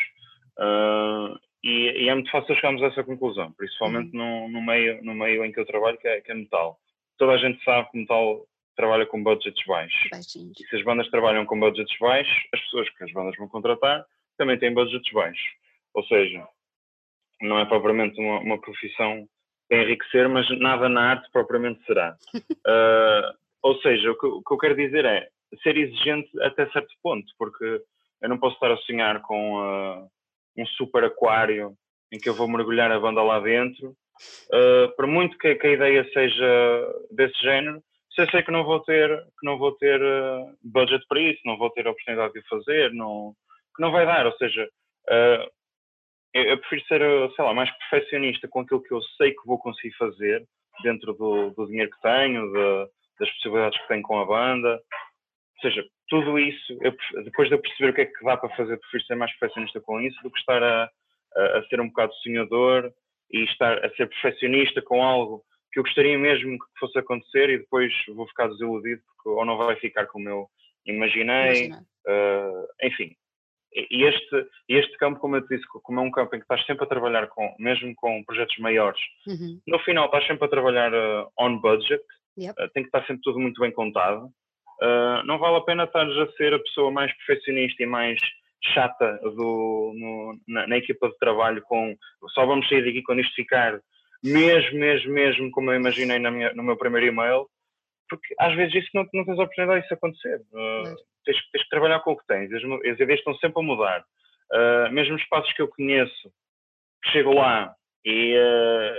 Uh, e, e, é muito fácil chegarmos a essa conclusão, principalmente uhum. no, no, meio, no meio em que eu trabalho, que é, que é metal. Toda a gente sabe que metal trabalha com budgets baixos. Baixinhos. E se as bandas trabalham com budgets baixos, as pessoas que as bandas vão contratar também têm budgets baixos. Ou seja, não é propriamente uma, uma profissão para enriquecer, mas nada na arte propriamente será. Uh, ou seja, o que, o que eu quero dizer é, ser exigente até certo ponto, porque eu não posso estar a sonhar com uh, um super aquário em que eu vou mergulhar a banda lá dentro, uh, por muito que, que, a ideia seja desse género, se eu sei que não vou ter, que não vou ter uh, budget para isso, não vou ter a oportunidade de fazer, não, que não vai dar, ou seja, uh, eu, eu, prefiro ser, sei lá, mais perfeccionista com aquilo que eu sei que vou conseguir fazer dentro do, do dinheiro que tenho, de, das possibilidades que tenho com a banda, ou seja, tudo isso, eu, depois de eu perceber o que é que dá para fazer, prefiro ser mais perfeccionista com isso do que estar a, a, a, ser um bocado sonhador e estar a ser perfeccionista com algo que eu gostaria mesmo que fosse acontecer e depois vou ficar desiludido porque ou não vai ficar como eu imaginei, uh, enfim. E este, este campo, como eu te disse, como é um campo em que estás sempre a trabalhar com, mesmo com projetos maiores, uhum. no final estás sempre a trabalhar uh, on budget, yep. uh, tem que estar sempre tudo muito bem contado, não vale a pena estar a ser a pessoa mais perfeccionista e mais chata do, no, na, na, equipa de trabalho com só vamos sair daqui quando isto ficar mesmo, mesmo, mesmo como eu imaginei minha, no meu primeiro e-mail, porque às vezes isso não, não tens a oportunidade disso acontecer. Uh, tens, tens, que trabalhar com o que tens. As, as ideias estão sempre a mudar. Uh, mesmo espaços que eu conheço, que chego lá e, uh,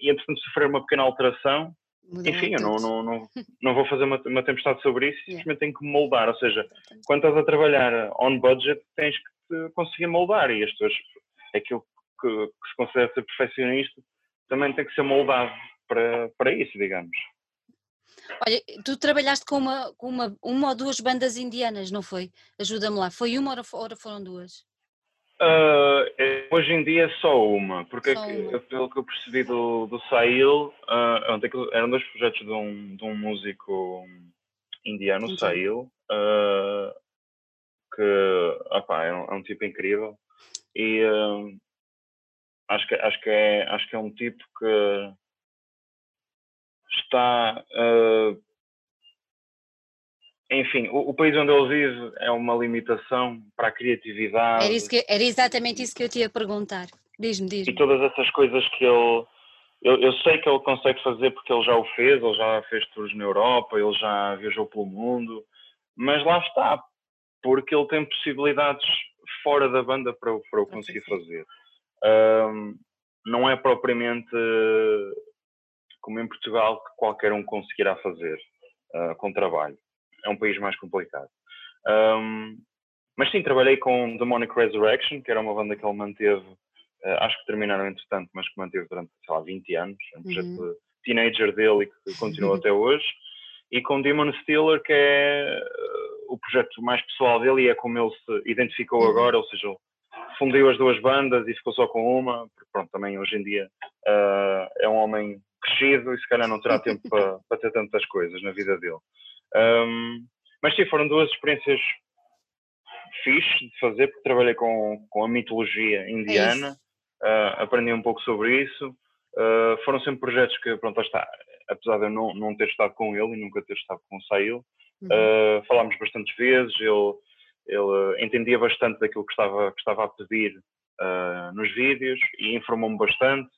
e entretanto sofrer uma pequena alteração, Mudou enfim, eu não, não, não, não vou fazer uma, uma tempestade sobre isso, yeah. simplesmente tenho que moldar. Ou seja, quando estás a trabalhar on budget, tens que conseguir moldar e as pessoas, aquilo que, que se considera ser perfeccionista, também tem que ser moldado para, para isso, digamos. Olha, tu trabalhaste com uma, com uma, uma ou duas bandas indianas, não foi? Ajuda-me lá. Foi uma ou foram duas? Uh, hoje em dia é só uma, porque só uma. pelo que eu percebi do, do Sahil, uh, eram dois projetos de um, de um músico indiano, Entendi. Sahil, uh, que opa, é, um, é um tipo incrível e acho, que, acho, que é, acho que é um tipo que está. Uh, enfim, o, o, país onde ele vive é uma limitação para a criatividade. Era, isso que, era exatamente isso que eu te ia perguntar. Diz-me, diz-me. E todas essas coisas que ele. Eu, eu, sei que ele consegue fazer porque ele já o fez, ele já fez tours na Europa, ele já viajou pelo mundo, mas lá está, porque ele tem possibilidades fora da banda para, para o conseguir fazer. Um, não é propriamente como em Portugal, que qualquer um conseguirá fazer uh, com trabalho. É um país mais complicado. Um, mas sim, trabalhei com Demonic Resurrection, que era uma banda que ele manteve, uh, acho que terminaram entretanto, mas que manteve durante, sei lá, 20 anos. É um projeto uhum. de teenager dele e que continua uhum. até hoje. E com Demon Stealer, que é uh, o projeto mais pessoal dele e é como ele se identificou uhum. agora, ou seja, fundiu as duas bandas e ficou só com uma, porque pronto, também hoje em dia uh, é um homem crescido e se calhar não terá tempo para, para ter tantas coisas na vida dele. Um, mas sim, foram duas experiências fixes de fazer, porque trabalhei com, com a mitologia indiana, é uh, aprendi um pouco sobre isso. Uh, foram sempre projetos que, pronto, está, apesar de eu não, não ter estado com ele e nunca ter estado com o Sail, uhum. uh, falámos bastantes vezes, ele, ele entendia bastante daquilo que estava, que estava a pedir nos vídeos e informou-me bastante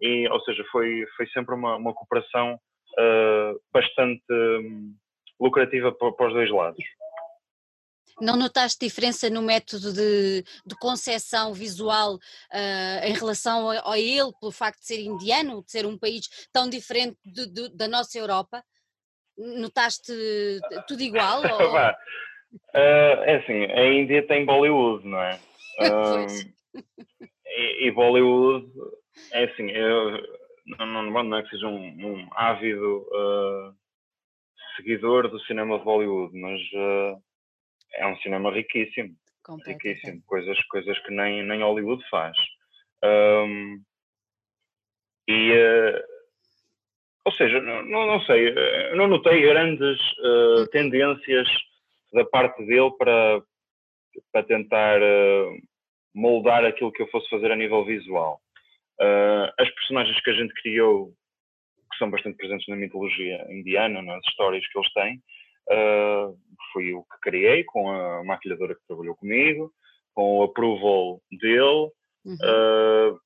e, ou seja, foi, foi sempre uma, uma cooperação bastante um, lucrativa para, para, os dois lados. Não notaste diferença no método de, de concepção visual uh, em relação a, a, ele, pelo facto de ser indiano, de ser um país tão diferente de, de, da nossa Europa? Notaste tudo igual? ou... uh, é assim, a Índia tem Bollywood, não é? e, e Bollywood é assim, eu não, não, não é que seja um, um ávido uh, seguidor do cinema de Bollywood, mas uh, é um cinema riquíssimo. Riquíssimo. Coisas, coisas que nem, nem Hollywood faz. Um, e, uh, ou seja, não, não sei, não notei grandes uh, tendências da parte dele para, para tentar moldar aquilo que eu fosse fazer a nível visual. Uh, as personagens que a gente criou, que são bastante presentes na mitologia indiana, nas histórias que eles têm, uh, fui eu que criei com a maquilhadora que trabalhou comigo, com o approval dele. Uhum. Uh,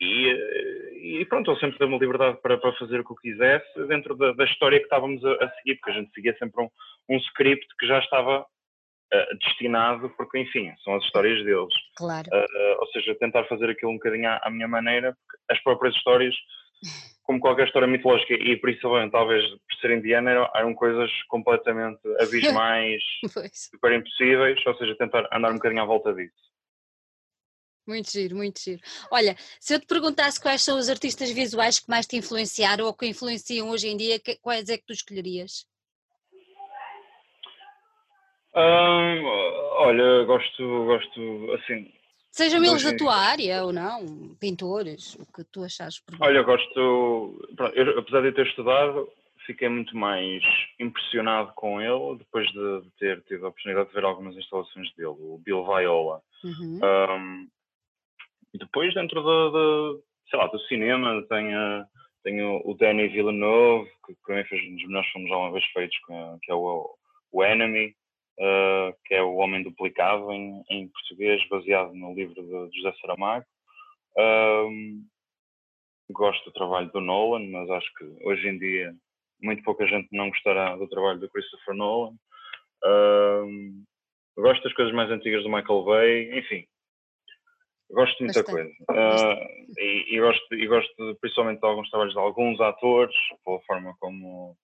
e, e, pronto, ele sempre deu-me liberdade para, para, fazer o que eu quisesse dentro da, da história que estávamos a, a, seguir, porque a gente seguia sempre um, um script que já estava uh, destinado, porque, enfim, são as histórias deles. Claro. Ou seja, tentar fazer aquilo um bocadinho à, à, minha maneira, porque as próprias histórias, como qualquer história mitológica, e principalmente talvez por ser indiana, eram, eram coisas completamente abismais, super impossíveis, ou seja, tentar andar um bocadinho à volta disso. Muito giro, muito giro. Olha, se eu te perguntasse quais são os artistas visuais que mais te influenciaram ou que influenciam hoje em dia, quais é que tu escolherias? olha, gosto, gosto, assim. Sejam eles da tua área ou não, pintores, o que tu achas por Olha, gosto, pronto, eu, apesar de ter estudado, fiquei muito mais impressionado com ele depois de, de, ter tido a oportunidade de ver algumas instalações dele, o Bill Viola. Uhum. Um, e depois, dentro do, lá, do cinema, tenho, tenho o Danny Villeneuve, que também fez um dos melhores filmes já uma vez feitos, que é o, o Enemy. Uh, que é O Homem Duplicado, em, em português, baseado no livro de José Saramago. Um, gosto do trabalho do Nolan, mas acho que hoje em dia muito pouca gente não gostará do trabalho do Christopher Nolan. Um, gosto das coisas mais antigas do Michael Bay, enfim, gosto de muita coisa. Uh, e, e, gosto, e gosto principalmente de alguns trabalhos de alguns atores, pela forma como,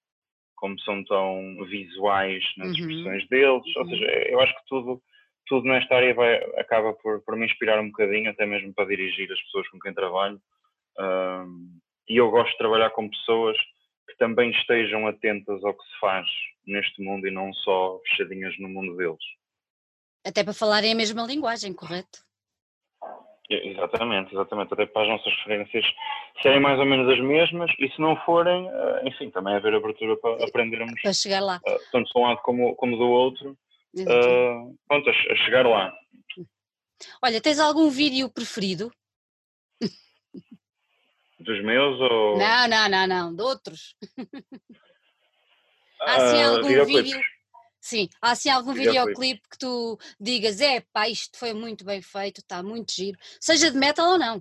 como são tão visuais nas uhum. expressões deles. Ou uhum. seja, eu acho que tudo, tudo nesta área vai, acaba por, por me inspirar um bocadinho, até mesmo para dirigir as pessoas com quem trabalho. Um, e eu gosto de trabalhar com pessoas que também estejam atentas ao que se faz neste mundo e não só fechadinhas no mundo deles. Até para falarem a mesma linguagem, correto? Exatamente, exatamente. Até para as nossas referências serem mais ou menos as mesmas e se não forem, eh, enfim, também haver abertura para aprendermos. Para chegar lá. Eh, tanto de um lado como, como do outro. Uh, pronto, a, a chegar lá. Olha, tens algum vídeo preferido? Dos meus ou. Não, não, não, não, de outros. Há assim uh, algum vídeo. Sim, há assim algum videoclipe que tu digas, é pá, isto foi muito bem feito, está muito giro, seja de metal ou não.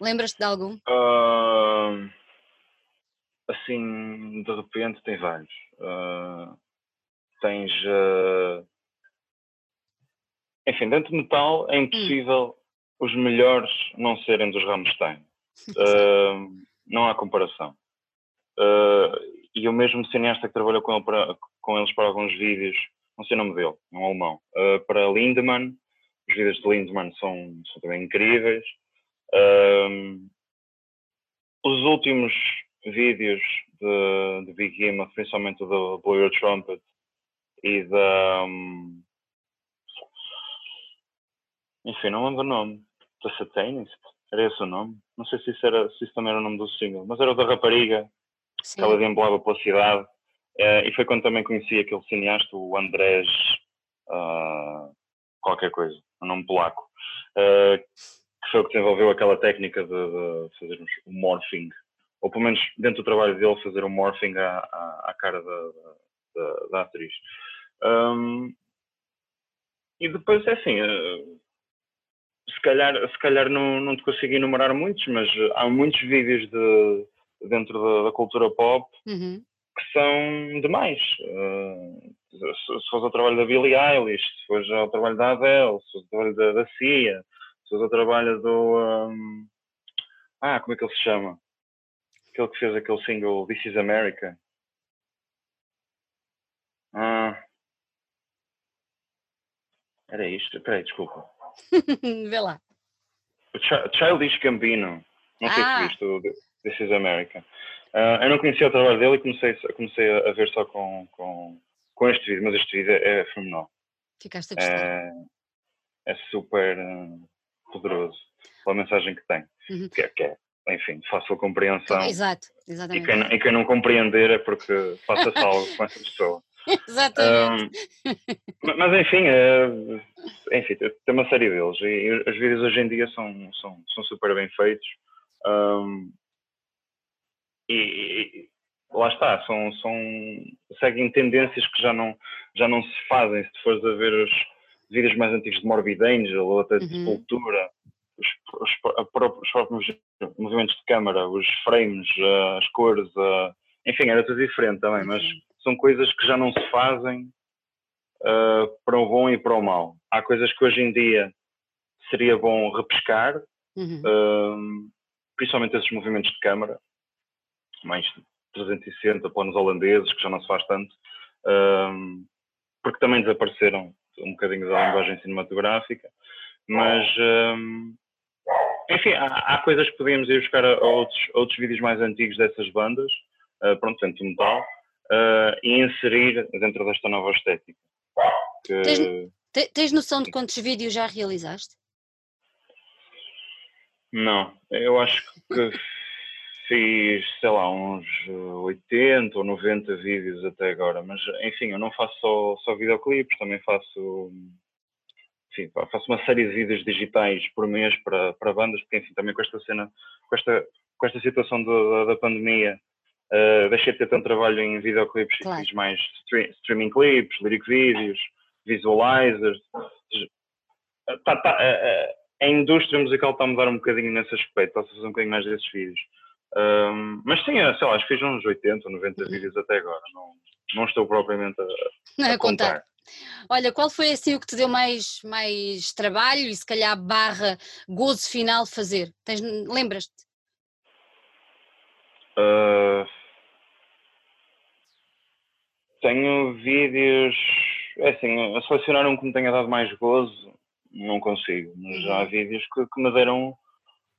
Lembras-te de algum? Uh, assim, de repente tem vários. Uh, tens. Uh, enfim, dentro de metal é hum. impossível hum. os melhores não serem dos Rammstein. não há comparação. E o mesmo cineasta que trabalhou com, ele para, com eles para alguns vídeos, não sei o nome dele, é um alemão, uh, para Lindemann, os vídeos de Lindemann são, são também incríveis. Um, os últimos vídeos de, de Big Behemoth, principalmente do Blow Your Trumpet e da. Um, enfim, não lembro o nome. Da Satanist? Era esse o nome? Não sei se isso, era, se isso também era o nome do single, mas era o da rapariga Sim. que ela deambulava pela cidade. Uh, e foi quando também conheci aquele cineasta, o Andrés uh, qualquer coisa, um nome polaco, uh, que foi o que desenvolveu aquela técnica de, de fazermos o morphing, ou pelo menos dentro do trabalho dele fazer o morphing à, à, à cara da, da, da atriz. Um, e depois é assim, se calhar, se calhar não, não te consigo enumerar muitos, mas há muitos vídeos de dentro da, da cultura pop uhum. que são demais. Uh, se, se fosse o trabalho da Billie Eilish, se fosse o trabalho da Adele, se fosse o trabalho da, da Cia, se fosse o trabalho do. Um, ah, como é que ele se chama? Aquele que fez aquele single This is America. Ah. Era isto? Peraí, desculpa. Vê lá. Childish Gambino. Não sei ah. se viste This is America. Uh, eu não conhecia o trabalho dele e comecei, comecei a ver só com, com, com este vídeo, mas este vídeo é, é fenomenal. Ficaste a gostar. É, é super uh, poderoso pela mensagem que tem, uhum. que, é, que é, enfim, fácil compreensão. Exato, exatamente. E quem, e quem não compreender é porque passa-se algo com essa pessoa. Exatamente. Um, mas enfim, é, enfim, tem uma série deles e os vídeos hoje em dia são, são, são super bem feitos. Um, e, lá está, são, são, seguem tendências que já não, já não se fazem. Se fores a ver os vídeos mais antigos de Morbid Angel ou até de uhum. Sepultura, os, os, os, próprios movimentos de câmara, os frames, as cores, enfim, era tudo diferente também, mas uhum. são coisas que já não se fazem uh, para o bom e para o mal. Há coisas que hoje em dia seria bom repescar, uhum. uh, principalmente esses movimentos de câmara, mais 360 planos holandeses, que já não se faz tanto, um, porque também desapareceram um bocadinho da linguagem cinematográfica, mas um, enfim, há, há, coisas que podíamos ir buscar a, a outros, outros vídeos mais antigos dessas bandas, uh, pronto, metal, uh, e inserir dentro desta nova estética. Que... Tens, tens noção de quantos vídeos já realizaste? Não, eu acho que fiz, sei lá, uns 80 ou 90 vídeos até agora, mas enfim, eu não faço só, só videoclipes, também faço, enfim, faço uma série de vídeos digitais por mês para, para bandas, porque enfim, também com esta cena, com esta, com esta situação da, da pandemia, Uh, deixei de ter tanto trabalho em videoclipes claro. e fiz mais stream, streaming clips, lyric vídeos, visualizers. Tá, tá, a, a, indústria musical está a mudar um bocadinho nesse aspecto, está a fazer um bocadinho mais desses vídeos. Um, mas sim, sei lá, acho que fiz uns 80 ou 90 vídeos até agora. Não, não estou propriamente a, a, contar. contar. Olha, qual foi assim o que te deu mais, mais trabalho e se calhar barra gozo final fazer? Lembras-te? Uh, tenho vídeos, é assim, a selecionar um que me tenha dado mais gozo, não consigo, mas uhum. há vídeos que, que, me deram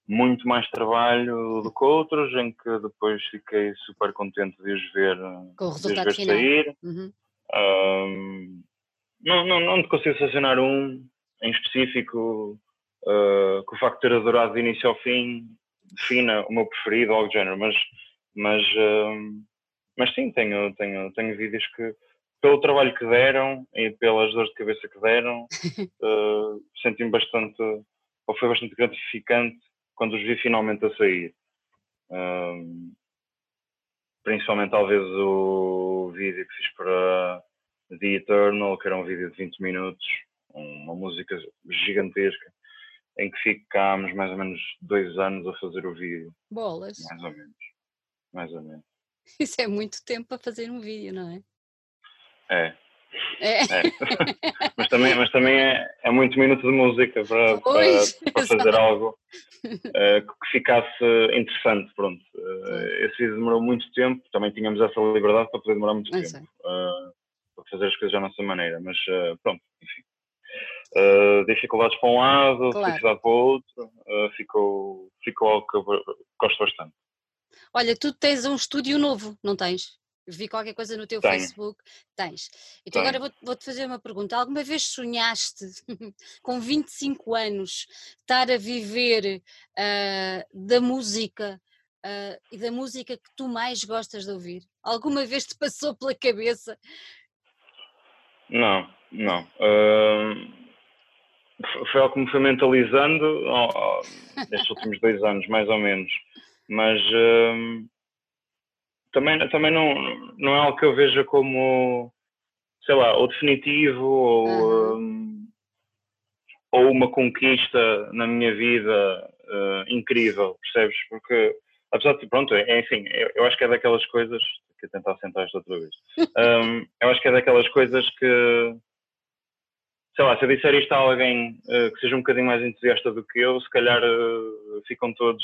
muito mais trabalho do que outros, em que depois fiquei super contente de os ver, Com o resultado de ver sair. Uhum. Um, não, não, não consigo selecionar um em específico uh, que o facto de ter adorado de início ao fim defina o meu preferido, algo do género, mas, mas, mas sim, tenho, tenho, tenho vídeos que, pelo trabalho que deram e pelas dores de cabeça que deram, uh, senti-me bastante, ou foi bastante gratificante quando os vi finalmente a sair. Uh, principalmente talvez o vídeo que fiz para The Eternal, que era um vídeo de 20 minutos, uma música gigantesca, em que ficámos mais ou menos dois anos a fazer o vídeo. Bolas. Mais ou menos. Mais ou menos. Isso é muito tempo para fazer um vídeo, não é? É. É. é. mas também, mas também é, é muito minuto de música para, pois, para, para fazer algo uh, que ficasse interessante. Pronto. Uh, esse vídeo demorou muito tempo, também tínhamos essa liberdade para poder demorar muito tempo. Uh, para fazer as coisas à nossa maneira, mas pronto, enfim. Uh, dificuldades para um lado, claro. felicidade para o outro, uh, ficou, ficou algo que eu gosto bastante. Olha, tu tens um estúdio novo, não tens? Vi qualquer coisa no teu Tenho. Facebook. Tens. Então Tenho. agora vou-te vou fazer uma pergunta. Alguma vez sonhaste, com 25 anos, estar a viver uh, da música uh, e da música que tu mais gostas de ouvir? Alguma vez te passou pela cabeça? Não, não. Uh, foi algo que me foi mentalizando oh, nestes últimos dois anos, mais ou menos. Mas também, também não, não é algo que eu veja como, sei lá, ou definitivo ou, uhum. um, ou uma conquista na minha vida uh, incrível, percebes? Porque, apesar de, pronto, é, enfim, eu, eu acho que é daquelas coisas, que tentar sentar esta outra vez, um, eu acho que é daquelas coisas que, sei lá, se eu disser isto a alguém uh, que seja um bocadinho mais entusiasta do que eu, se calhar uh, ficam todos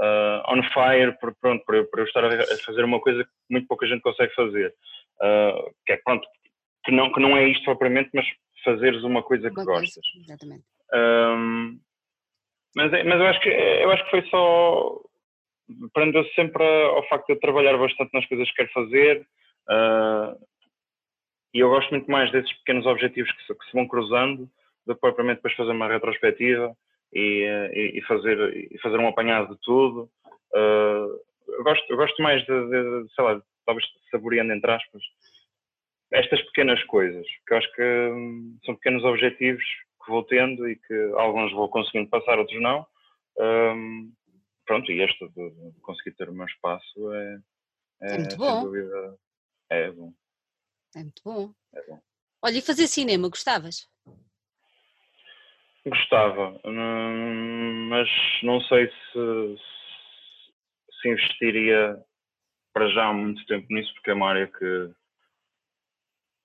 uh, on fire por, pronto, por, por eu estar a fazer uma coisa que muito pouca gente consegue fazer. Uh, que é pronto, que não, que não é isto propriamente, mas fazeres uma coisa que gostas. Exatamente. Um, mas, é, mas eu acho que eu acho que foi só prendeu-se sempre ao facto de eu trabalhar bastante nas coisas que quero fazer uh, e eu gosto muito mais desses pequenos objetivos que se, que se vão cruzando do que propriamente depois fazer uma retrospectiva e, e, fazer, e fazer um apanhado de tudo. Uh, eu, gosto, eu gosto mais de, de, sei lá, talvez saboreando entre aspas, estas pequenas coisas, que eu acho que hum, são pequenos objetivos que vou tendo e que alguns vou conseguindo passar, outros não. Um, pronto, e este de, de, conseguir ter o meu espaço é, é, é muito bom. Dúvida, é bom. É muito bom. É bom. Olha, e fazer cinema, gostavas? Gostava, mas não sei se, se investiria para já há muito tempo nisso, porque é uma área que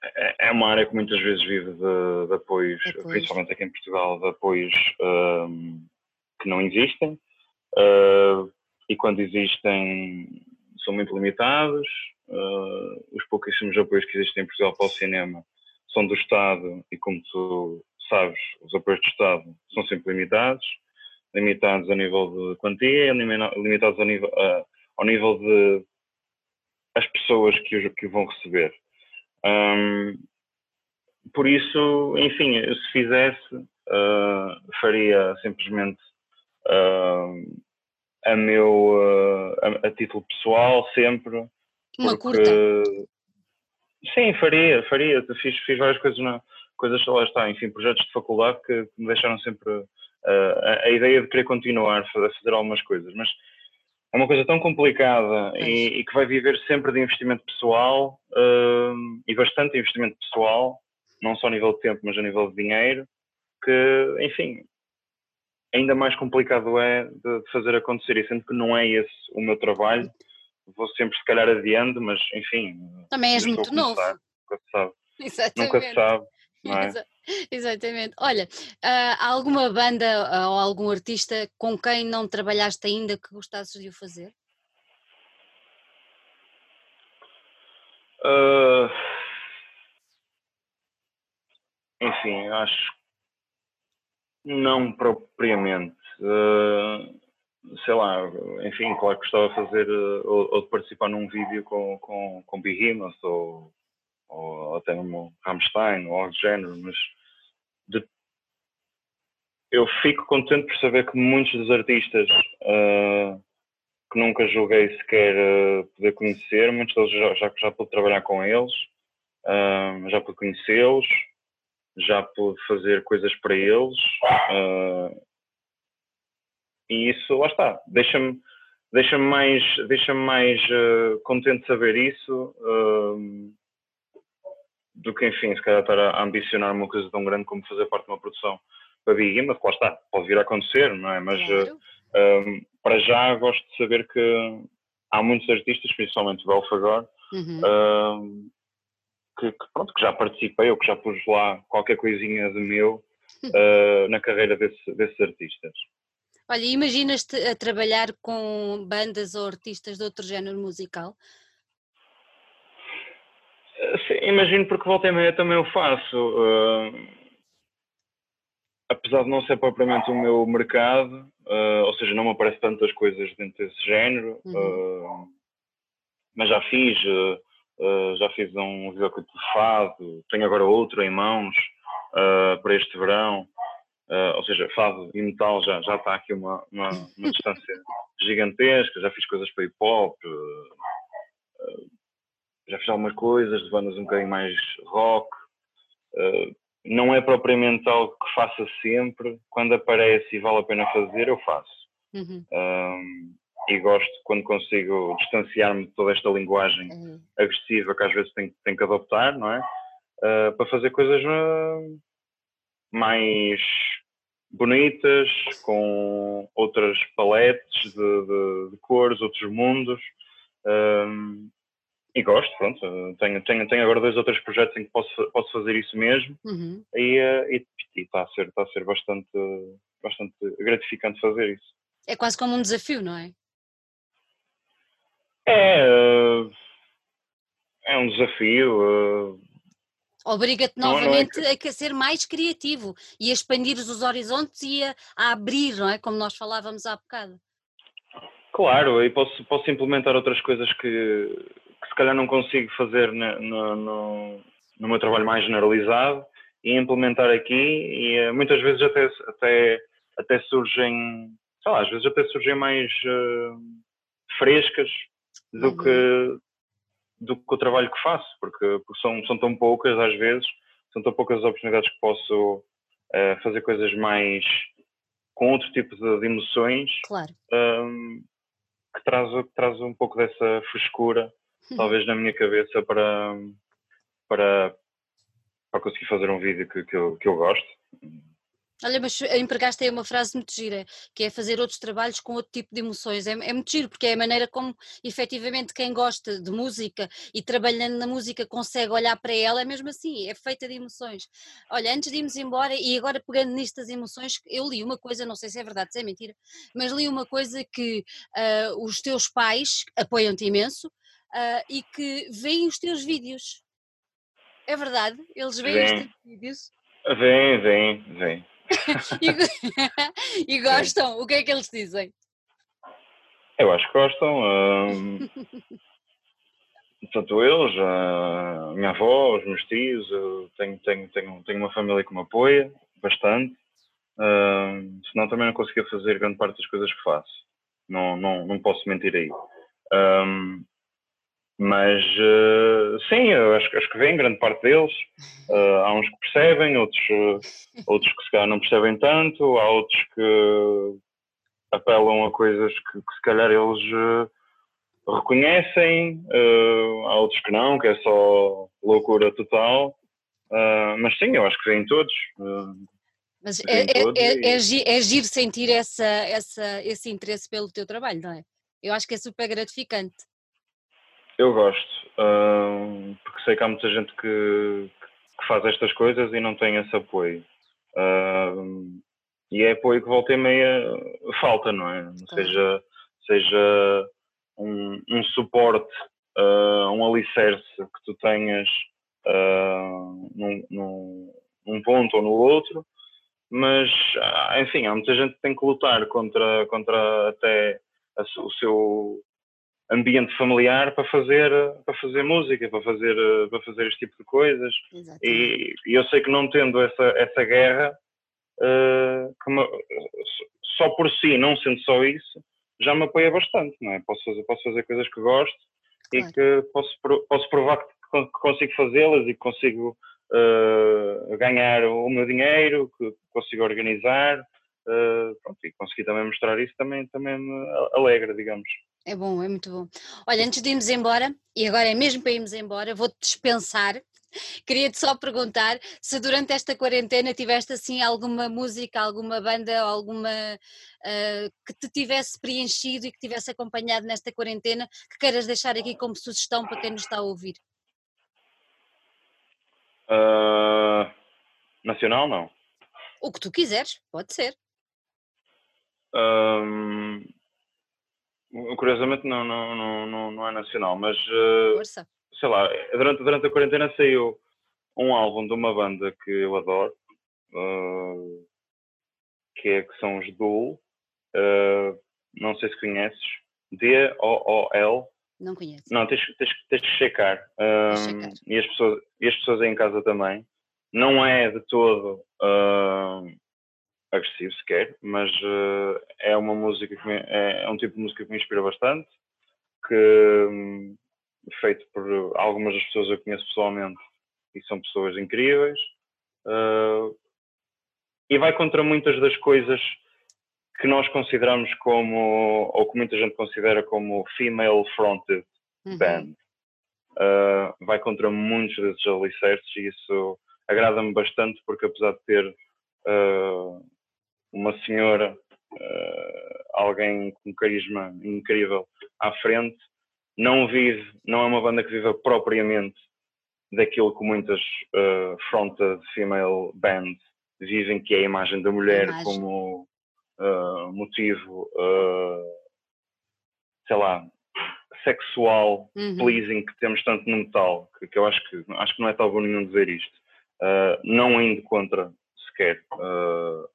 é, é uma área que muitas vezes vive de, de apoios, apoios, principalmente aqui em Portugal, de apoios um, que não existem uh, e quando existem são muito limitados. Uh, os pouquíssimos apoios que existem em Portugal para o cinema são do Estado e, como tu sabes, os apoios de Estado são sempre limitados, limitados a nível de quantia, limitados a nível, a, ao nível de as pessoas que, que vão receber. Um, por isso, enfim, se fizesse, uh, faria simplesmente uh, a meu uh, a, a, título pessoal sempre. Uma porque, curta. Sim, faria, faria. Fiz, fiz várias coisas na, coisas, lá está, enfim, projetos de faculdade que, me deixaram sempre uh, a, a, ideia de querer continuar a fazer algumas coisas, mas é uma coisa tão complicada e, e, que vai viver sempre de investimento pessoal uh, e bastante investimento pessoal, não só a nível de tempo, mas a nível de dinheiro, que, enfim, ainda mais complicado é de fazer acontecer. E sendo que não é esse o meu trabalho, vou sempre se calhar adiando, mas enfim. Também és muito novo. Nunca se sabe. Exatamente. Nunca se sabe. É? Exatamente. Olha, uh, há alguma banda uh, ou algum artista com quem não trabalhaste ainda que gostasses de o fazer? Uh, enfim, acho não propriamente. sei lá, enfim, claro que gostava de fazer ou, ou, de participar num vídeo com, com, com Behemoth ou, ou até mesmo Rammstein ou algo do género, mas de, eu fico contente por saber que muitos dos artistas uh, que nunca julguei sequer uh, poder conhecer, muitos deles já, já, já pude trabalhar com eles, uh, já pude conhecê-los, já pude fazer coisas para eles. e isso, lá está, deixa-me deixa mais, deixa mais contente de saber isso do que, enfim, se calhar estar a ambicionar uma coisa tão grande como fazer parte de uma produção para Big mas lá está, pode vir a acontecer, não é? Mas claro. um, para já gosto de saber que há muitos artistas, principalmente o Belfagor, uhum. uh, que, que, pronto, que já participei ou que já pus lá qualquer coisinha de meu uh, na carreira desse, desses artistas. Olha, imaginas-te a trabalhar com bandas ou artistas de outro género musical? Sim, imagino porque volta e meia também eu faço. Uh, apesar de não ser propriamente o meu mercado, uh, ou seja, não me aparecem tantas coisas dentro desse género, uhum. uh, mas já fiz, já fiz um videoclipe de fado, tenho agora outro em mãos para este verão. ou seja, fado e metal já, já está aqui uma, uma, uma distância gigantesca, já fiz coisas para hip hop, já fiz algumas coisas de bandas um bocadinho mais rock. Uh, não é propriamente algo que faça sempre. Quando aparece e vale a pena fazer, eu faço. Uhum. Um, e gosto quando consigo distanciar-me de toda esta linguagem uhum. agressiva que às vezes tenho, tenho que adoptar, não é? Uh, para fazer coisas uh, mais bonitas, com outras paletes de, de, de cores, outros mundos. Um, e gosto, pronto. Tenho, tenho, tenho agora dois ou três projetos em que posso, posso fazer isso mesmo uhum. e está a ser, está a ser bastante, bastante gratificante fazer isso. É quase como um desafio, não é? É, eh, é um desafio. Eh, Obriga-te novamente não é que... a ser mais criativo e a expandir os horizontes e a, a abrir, não é? Como nós falávamos há bocado. Claro, e posso, posso implementar outras coisas que, calhar não consigo fazer no, no, no meu trabalho mais generalizado e implementar aqui e eh, muitas vezes até, até, até surgem, sei lá, às vezes até surgem mais uh, frescas do uhum. que do que o trabalho que faço, porque, porque, são, são tão poucas às vezes, são tão poucas as oportunidades que posso uh, fazer coisas mais com outro tipo de, de emoções claro. um, que traz, traz um pouco dessa frescura talvez na minha cabeça para, para, para conseguir fazer um vídeo que, que, eu, que eu gosto. Olha, mas empregaste aí uma frase muito gira, que é fazer outros trabalhos com outro tipo de emoções. É, é, muito giro, porque é a maneira como efetivamente quem gosta de música e trabalhando na música consegue olhar para ela, é mesmo assim, é feita de emoções. Olha, antes de irmos embora, e agora pegando nisto das emoções, eu li uma coisa, não sei se é verdade, se é mentira, mas li uma coisa que uh, os teus pais apoiam-te imenso, uh, e que veem os teus vídeos. É verdade? Eles veem os teus vídeos? Vêm, vêm, vêm. e, gostam? O que é que eles dizem? Eu acho que gostam. Um, tanto eles, a minha avó, os meus tios, eu tenho, tenho, tenho, tenho uma família que me apoia bastante. Um, senão também não conseguia fazer grande parte das coisas que faço. Não, não, não posso mentir aí. Um, mas uh, sim, eu acho, acho que vem grande parte deles. Uh, há uns que percebem, outros, uh, outros que se calhar não percebem tanto, há outros que, apelam a coisas que, que se calhar eles uh, reconhecem, uh, há outros que não, que é só loucura total. Uh, mas sim, eu acho que vêm todos. mas é, é, todos é, e... é, é giro sentir essa, essa, esse interesse pelo teu trabalho, não é? Eu acho que é super gratificante. Eu gosto, porque sei que há muita gente que, que faz estas coisas e não tem esse apoio. Uh, e é apoio que volta e meia falta, não é? Seja, seja um, um suporte, uh, um alicerce que tu tenhas uh, num, num, num, ponto ou no outro, mas ah, enfim, há muita gente que tem que lutar contra, contra até a, o seu ambiente familiar para fazer para fazer música para fazer para fazer este tipo de coisas. E, e, eu sei que não tendo essa essa guerra uh, me, só por si não sendo só isso já me apoia bastante não é? Posso fazer posso fazer coisas que gosto claro. e que posso posso provar que consigo fazê-las e que consigo uh, ganhar o meu dinheiro que consigo organizar uh, pronto, e conseguir também mostrar isso também também me alegra digamos é bom, é muito bom. Olha, antes de irmos embora, e agora é mesmo para irmos embora, vou-te dispensar. Queria-te só perguntar se durante esta quarentena tiveste assim alguma música, alguma banda, alguma uh, que te tivesse preenchido e que tivesse acompanhado nesta quarentena, que queiras deixar aqui como sugestão para quem nos está a ouvir. Uh, nacional, não. O que tu quiseres, pode ser. Um, Curiosamente não, não, não, não, é nacional, mas uh, sei lá, durante, durante a quarentena saiu um álbum de uma banda que eu adoro, uh, que, é, que são os Duel, uh, não sei se conheces, D-O-O-L. Não conheço. Não, tens, tens, tens que checar. Um, checar. E, as pessoas, e as pessoas aí em casa também. Não é de todo uh, agressivo sequer, mas uh, é uma música que me, é, é, um tipo de música que me inspira bastante, que um, feito por algumas das pessoas que eu conheço pessoalmente e são pessoas incríveis uh, e vai contra muitas das coisas que nós consideramos como ou que muita gente considera como female fronted uhum. band uh, vai contra muitos desses alicerces e isso agrada-me bastante porque apesar de ter uh, uma senhora, uh, alguém com carisma incrível à frente, não vive, não é uma banda que viva propriamente daquilo que muitas uh, fronted female bands vivem, que é a imagem da mulher imagem. como uh, motivo, uh, sei lá, sexual, uhum. pleasing que temos tanto no metal, que, que, eu acho que acho que não é tabu nenhum dizer isto. Uh, não indo contra sequer uh,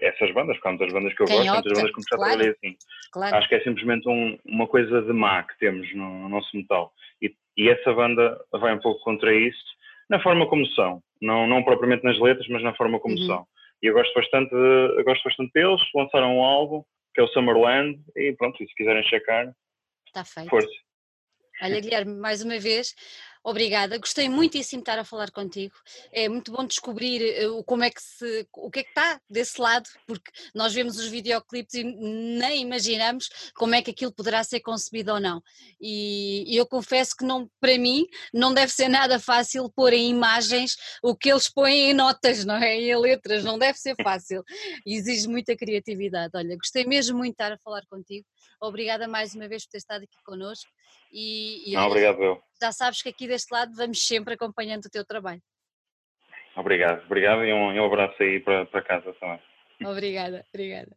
essas bandas, porque há muitas bandas que eu Quem gosto, muitas bandas que me já claro, trabalhei assim. Claro. Acho que é simplesmente um, uma coisa de má que temos no, no nosso metal. E, e, essa banda vai um pouco contra isso, na forma como são. Não, não propriamente nas letras, mas na forma como uhum. são. E eu gosto bastante, de, eu gosto bastante deles. Lançaram um álbum, que é o Summerland, e pronto, e se quiserem checar, Está feito. Força. Olha, Guilherme, mais uma vez, Obrigada, gostei muitíssimo de estar a falar contigo. É muito bom descobrir uh, como é que se, o que é que está desse lado, porque nós vemos os videoclipes e nem imaginamos como é que aquilo poderá ser concebido ou não. E, e eu confesso que não, para mim não deve ser nada fácil pôr em imagens o que eles põem em notas, não é? Em letras, não deve ser fácil. Exige muita criatividade. Olha, gostei mesmo muito de estar a falar contigo. Obrigada mais uma vez por ter estado aqui connosco. E, e Não, obrigado eu. Já sabes que aqui deste lado vamos sempre acompanhando o teu trabalho. Obrigado, obrigado e um, um abraço aí para, para casa também. Obrigada, obrigada.